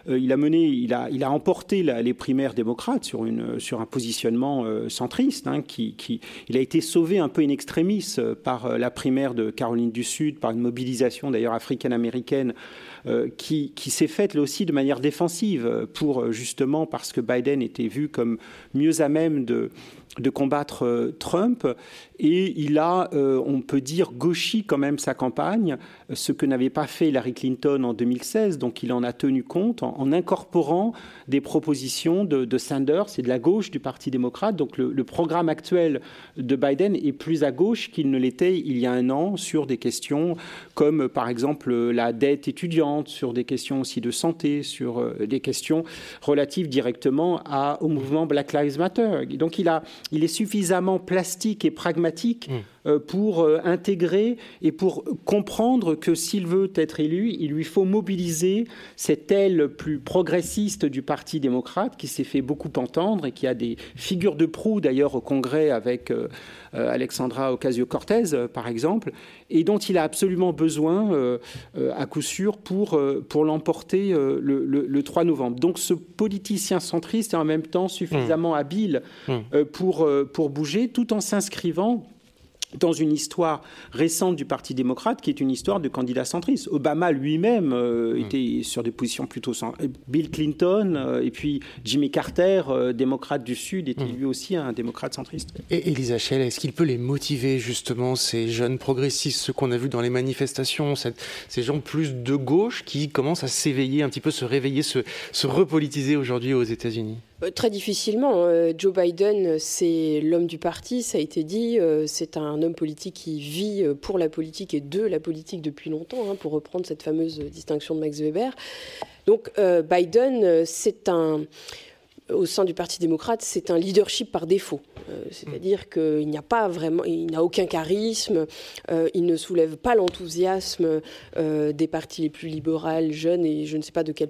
euh, il a mené, il a, il a emporté les primaires démocrates sur, une, sur un positionnement euh, centriste. Hein, qui, qui, il a été sauvé un peu in extremis par la primaire de Caroline du Sud, par une mobilisation d'ailleurs africaine-américaine qui, qui s'est faite là aussi de manière défensive pour justement parce que Biden était vu comme mieux à même de de combattre Trump et il a, on peut dire, gauchi quand même sa campagne, ce que n'avait pas fait Hillary Clinton en 2016. Donc il en a tenu compte en, incorporant des propositions de, Sanders et de la gauche du Parti démocrate. Donc le, programme actuel de Biden est plus à gauche qu'il ne l'était il y a un an sur des questions comme par exemple la dette étudiante, sur des questions aussi de santé, sur euh, des questions relatives directement à, au mouvement Black Lives Matter. Donc il a il est suffisamment plastique et pragmatique mmh. Euh, pour euh, intégrer et pour comprendre que s'il veut être élu, il lui faut mobiliser cette aile plus progressiste du Parti démocrate qui s'est fait beaucoup entendre et qui a des figures de proue d'ailleurs au Congrès avec euh, Alexandra Ocasio-Cortez par exemple, et dont il a absolument besoin à coup sûr pour, pour l'emporter le, 3 novembre. Donc ce politicien centriste est en même temps suffisamment mmh. habile mmh. pour, pour bouger tout en s'inscrivant dans une histoire récente du Parti démocrate qui est une histoire de candidat centriste. Obama lui-même euh, hmm. était sur des positions plutôt Bill Clinton euh, et puis Jimmy Carter, euh, démocrate du Sud, était hmm. lui aussi un démocrate centriste. Et Elisa Schell, est-ce qu'il peut les motiver justement ces jeunes progressistes, ceux qu'on a vus dans les manifestations, ces gens plus de gauche qui commencent à s'éveiller un petit peu, se réveiller, se, se repolitiser aujourd'hui aux États-Unis? euh, très difficilement. Euh, Joe Biden, c'est l'homme du parti, ça a été dit. Euh, c'est un homme politique qui vit pour la politique et de la politique depuis longtemps, hein, pour reprendre cette fameuse distinction de Max Weber. Donc Biden, c'est un au sein du Parti démocrate, c'est un leadership par défaut. C'est-à-dire qu'il n'y a pas vraiment, il n'a aucun charisme, il ne soulève pas l'enthousiasme des partis les plus libéraux, jeunes, et je ne sais pas de quel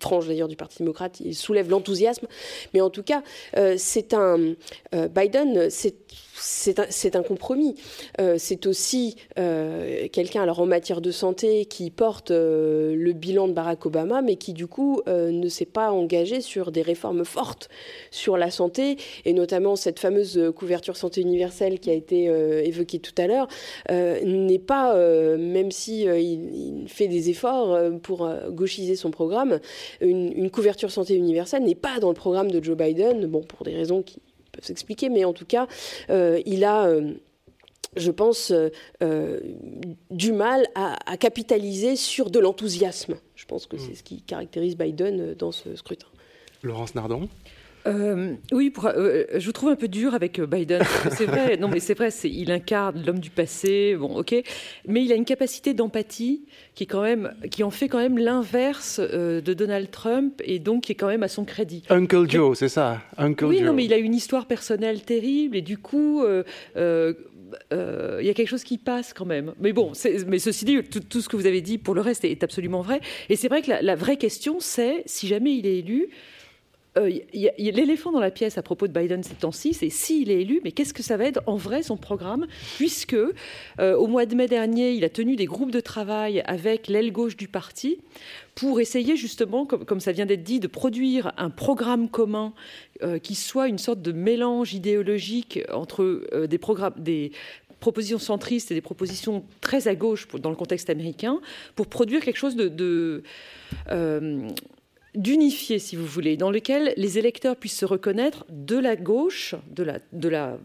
frange d'ailleurs du Parti démocrate, il soulève l'enthousiasme. Mais en tout cas, euh, c'est un euh, Biden, c'est c'est un, compromis. Euh, c'est aussi euh, quelqu'un, alors en matière de santé, qui porte euh, le bilan de Barack Obama, mais qui du coup ne s'est pas engagé sur des réformes fortes sur la santé, et notamment cette fameuse couverture santé universelle qui a été évoquée tout à l'heure, n'est pas, même si il, fait des efforts pour gauchiser son programme, une, couverture santé universelle n'est pas dans le programme de Joe Biden, bon, pour des raisons qui s'expliquer, mais en tout cas, euh, il a euh, je pense, euh, du mal à, capitaliser sur de l'enthousiasme. Je pense que c'est mm. ce qui caractérise Biden dans ce scrutin. Laurence Nardon euh, oui, euh, je vous trouve un peu dur avec euh, Biden. C'est vrai, [laughs] non mais c'est vrai, il incarne l'homme du passé, bon, ok, mais il a une capacité d'empathie qui quand même, qui en fait quand même l'inverse de Donald Trump et donc qui est quand même à son crédit. Uncle Joe, c'est ça, Uncle oui, Joe. non mais il a une histoire personnelle terrible et du coup. il y a quelque chose qui passe quand même. Mais bon, mais ceci dit, tout, ce que vous avez dit pour le reste est, absolument vrai. Et c'est vrai que la vraie question, c'est si jamais il est élu, euh, l'éléphant dans la pièce à propos de Biden ces temps-ci, c'est s'il est élu, mais qu'est-ce que ça va être en vrai son programme Puisque euh, au mois de mai dernier, il a tenu des groupes de travail avec l'aile gauche du parti pour essayer justement, comme, ça vient d'être dit, de produire un programme commun euh, qui soit une sorte de mélange idéologique entre des, programmes, des propositions centristes et des propositions très à gauche dans le contexte américain, pour produire quelque chose de, d'unifier, si vous voulez, dans lequel les électeurs puissent se reconnaître de la gauche, de la, de la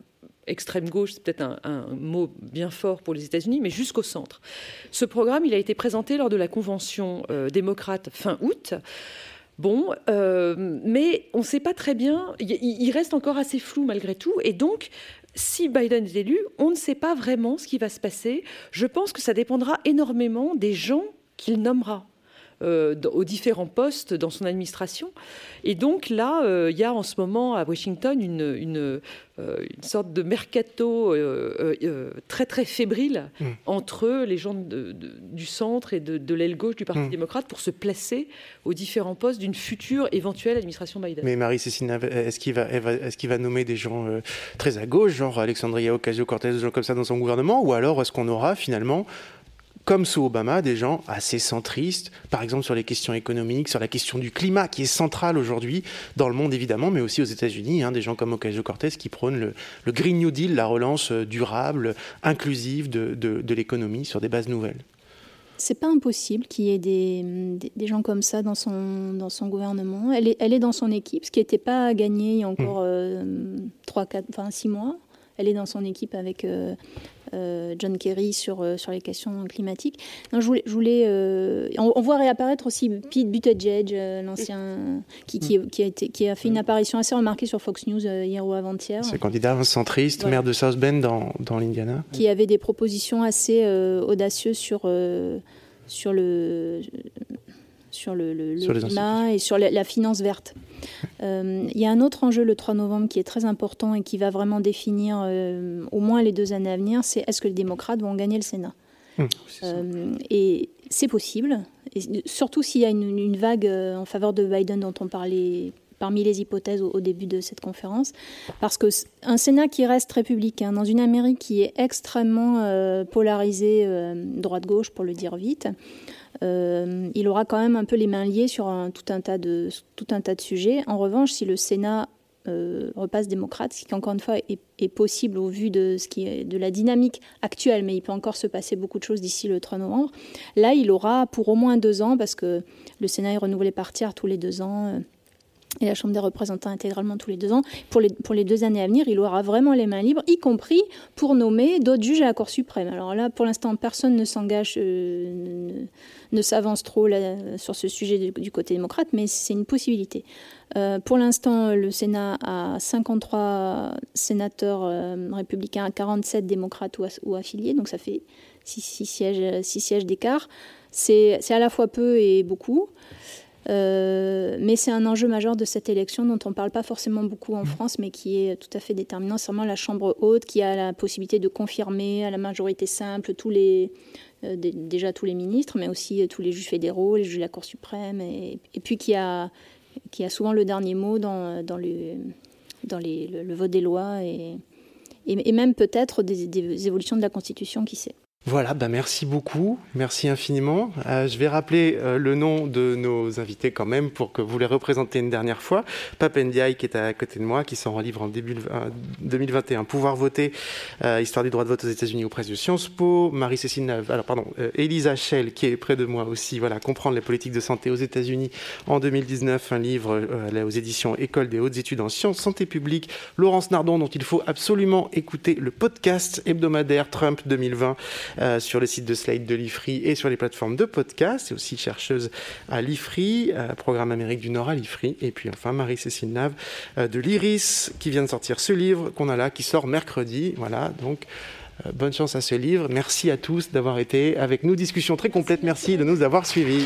extrême gauche, c'est peut-être un, mot bien fort pour les États-Unis, mais jusqu'au centre. Ce programme, il a été présenté lors de la convention euh, démocrate fin août. Bon, euh, mais on ne sait pas très bien, il, reste encore assez flou malgré tout, et donc si Biden est élu, on ne sait pas vraiment ce qui va se passer. Je pense que ça dépendra énormément des gens qu'il nommera. Euh, aux différents postes dans son administration. Et donc là, euh, il y a en ce moment à Washington une, une, euh, sorte de mercato très très fébrile mm. entre les gens du centre et de, l'aile gauche du Parti mm. démocrate pour se placer aux différents postes d'une future éventuelle administration Biden. Mais Marie-Cécile, est-ce qu'il va, est va nommer des gens très à gauche, genre Alexandria Ocasio-Cortez, des gens comme ça dans son gouvernement, ou alors est-ce qu'on aura finalement comme sous Obama, des gens assez centristes, par exemple sur les questions économiques, sur la question du climat, qui est centrale aujourd'hui dans le monde évidemment, mais aussi aux États-Unis, hein, des gens comme Ocasio-Cortez qui prônent le, Green New Deal, la relance euh, durable, inclusive de, l'économie sur des bases nouvelles. C'est pas impossible qu'il y ait des, gens comme ça dans son, dans son gouvernement. Elle est, elle est dans son équipe, ce qui n'était pas gagné il y a encore mmh. euh, trois, 3, 4, enfin 6 mois. Elle est dans son équipe avec euh, John Kerry sur, euh, sur les questions climatiques. je voulais, je voulais on, voit réapparaître aussi Pete Buttigieg, l'ancien, qui, qui, a été, qui a fait une apparition assez remarquée sur Fox News hier ou avant-hier. C'est candidat centriste, maire de South Bend dans, dans l'Indiana. Qui avait des propositions assez audacieuses sur, sur le sur le, climat et sur la, finance verte. Euh, il y a un autre enjeu le 3 novembre qui est très important et qui va vraiment définir euh, au moins les deux années à venir, c'est est-ce que les démocrates vont gagner le Sénat hum, euh, Et c'est possible, et surtout s'il y a une, vague en faveur de Biden dont on parlait parmi les hypothèses au, début de cette conférence, parce que un Sénat qui reste républicain dans une Amérique qui est extrêmement polarisée droite-gauche pour le dire vite, euh, il aura quand même un peu les mains liées sur tout, un tas de, tout un tas de sujets. En revanche, si le Sénat euh, repasse démocrate, ce qui encore une fois est, possible au vu de, ce qui est, de la dynamique actuelle, mais il peut encore se passer beaucoup de choses d'ici le 3 novembre. Là, il aura pour au moins deux ans, parce que le Sénat est renouvelé par tiers tous les deux ans. Euh, et la Chambre des représentants intégralement tous les deux ans. Pour les, pour les deux années à venir, il aura vraiment les mains libres, y compris pour nommer d'autres juges à la Cour suprême. Alors là, pour l'instant, personne ne s'engage, euh, ne, s'avance trop sur ce sujet du, côté démocrate, mais c'est une possibilité. Euh, pour l'instant, le Sénat a 53 sénateurs euh, républicains, 47 démocrates ou, affiliés, donc ça fait 6, sièges, six sièges d'écart. C'est à la fois peu et beaucoup. Euh, mais c'est un enjeu majeur de cette élection dont on ne parle pas forcément beaucoup en. France, mais qui est tout à fait déterminant. C'est vraiment la Chambre haute qui a la possibilité de confirmer à la majorité simple tous les, euh, déjà tous les ministres, mais aussi tous les juges fédéraux, les juges de la Cour suprême, et, puis qui a, qui a souvent le dernier mot dans, dans, le, dans le, vote des lois et, et, même peut-être des évolutions de la Constitution, qui sait. Voilà, bah merci beaucoup, merci infiniment. Euh, je vais rappeler euh, le nom de nos invités quand même pour que vous les représentez une dernière fois. Papendiaï qui est à côté de moi, qui sort en livre en début 2021, Pouvoir voter, euh, histoire du droit de vote aux États-Unis auprès de Sciences Po. Marie-Cécile alors pardon, Elisa Schell qui est près de moi aussi. Voilà, comprendre les politiques de santé aux États-Unis en 2019, un livre aux éditions École des hautes études en sciences, santé publique. Laurence Nardon dont il faut absolument écouter le podcast hebdomadaire Trump 2020. Euh, sur le site de Slide de l'IFRI et sur les plateformes de podcast. C'est aussi chercheuse à l'IFRI, euh, programme Amérique du Nord à l'IFRI. Et puis enfin Marie-Cécile Nave euh, de l'IRIS qui vient de sortir ce livre qu'on a là, qui sort mercredi. Voilà, donc bonne chance à ce livre. Merci à tous d'avoir été avec nous. Discussion très complète. Merci de nous avoir suivis.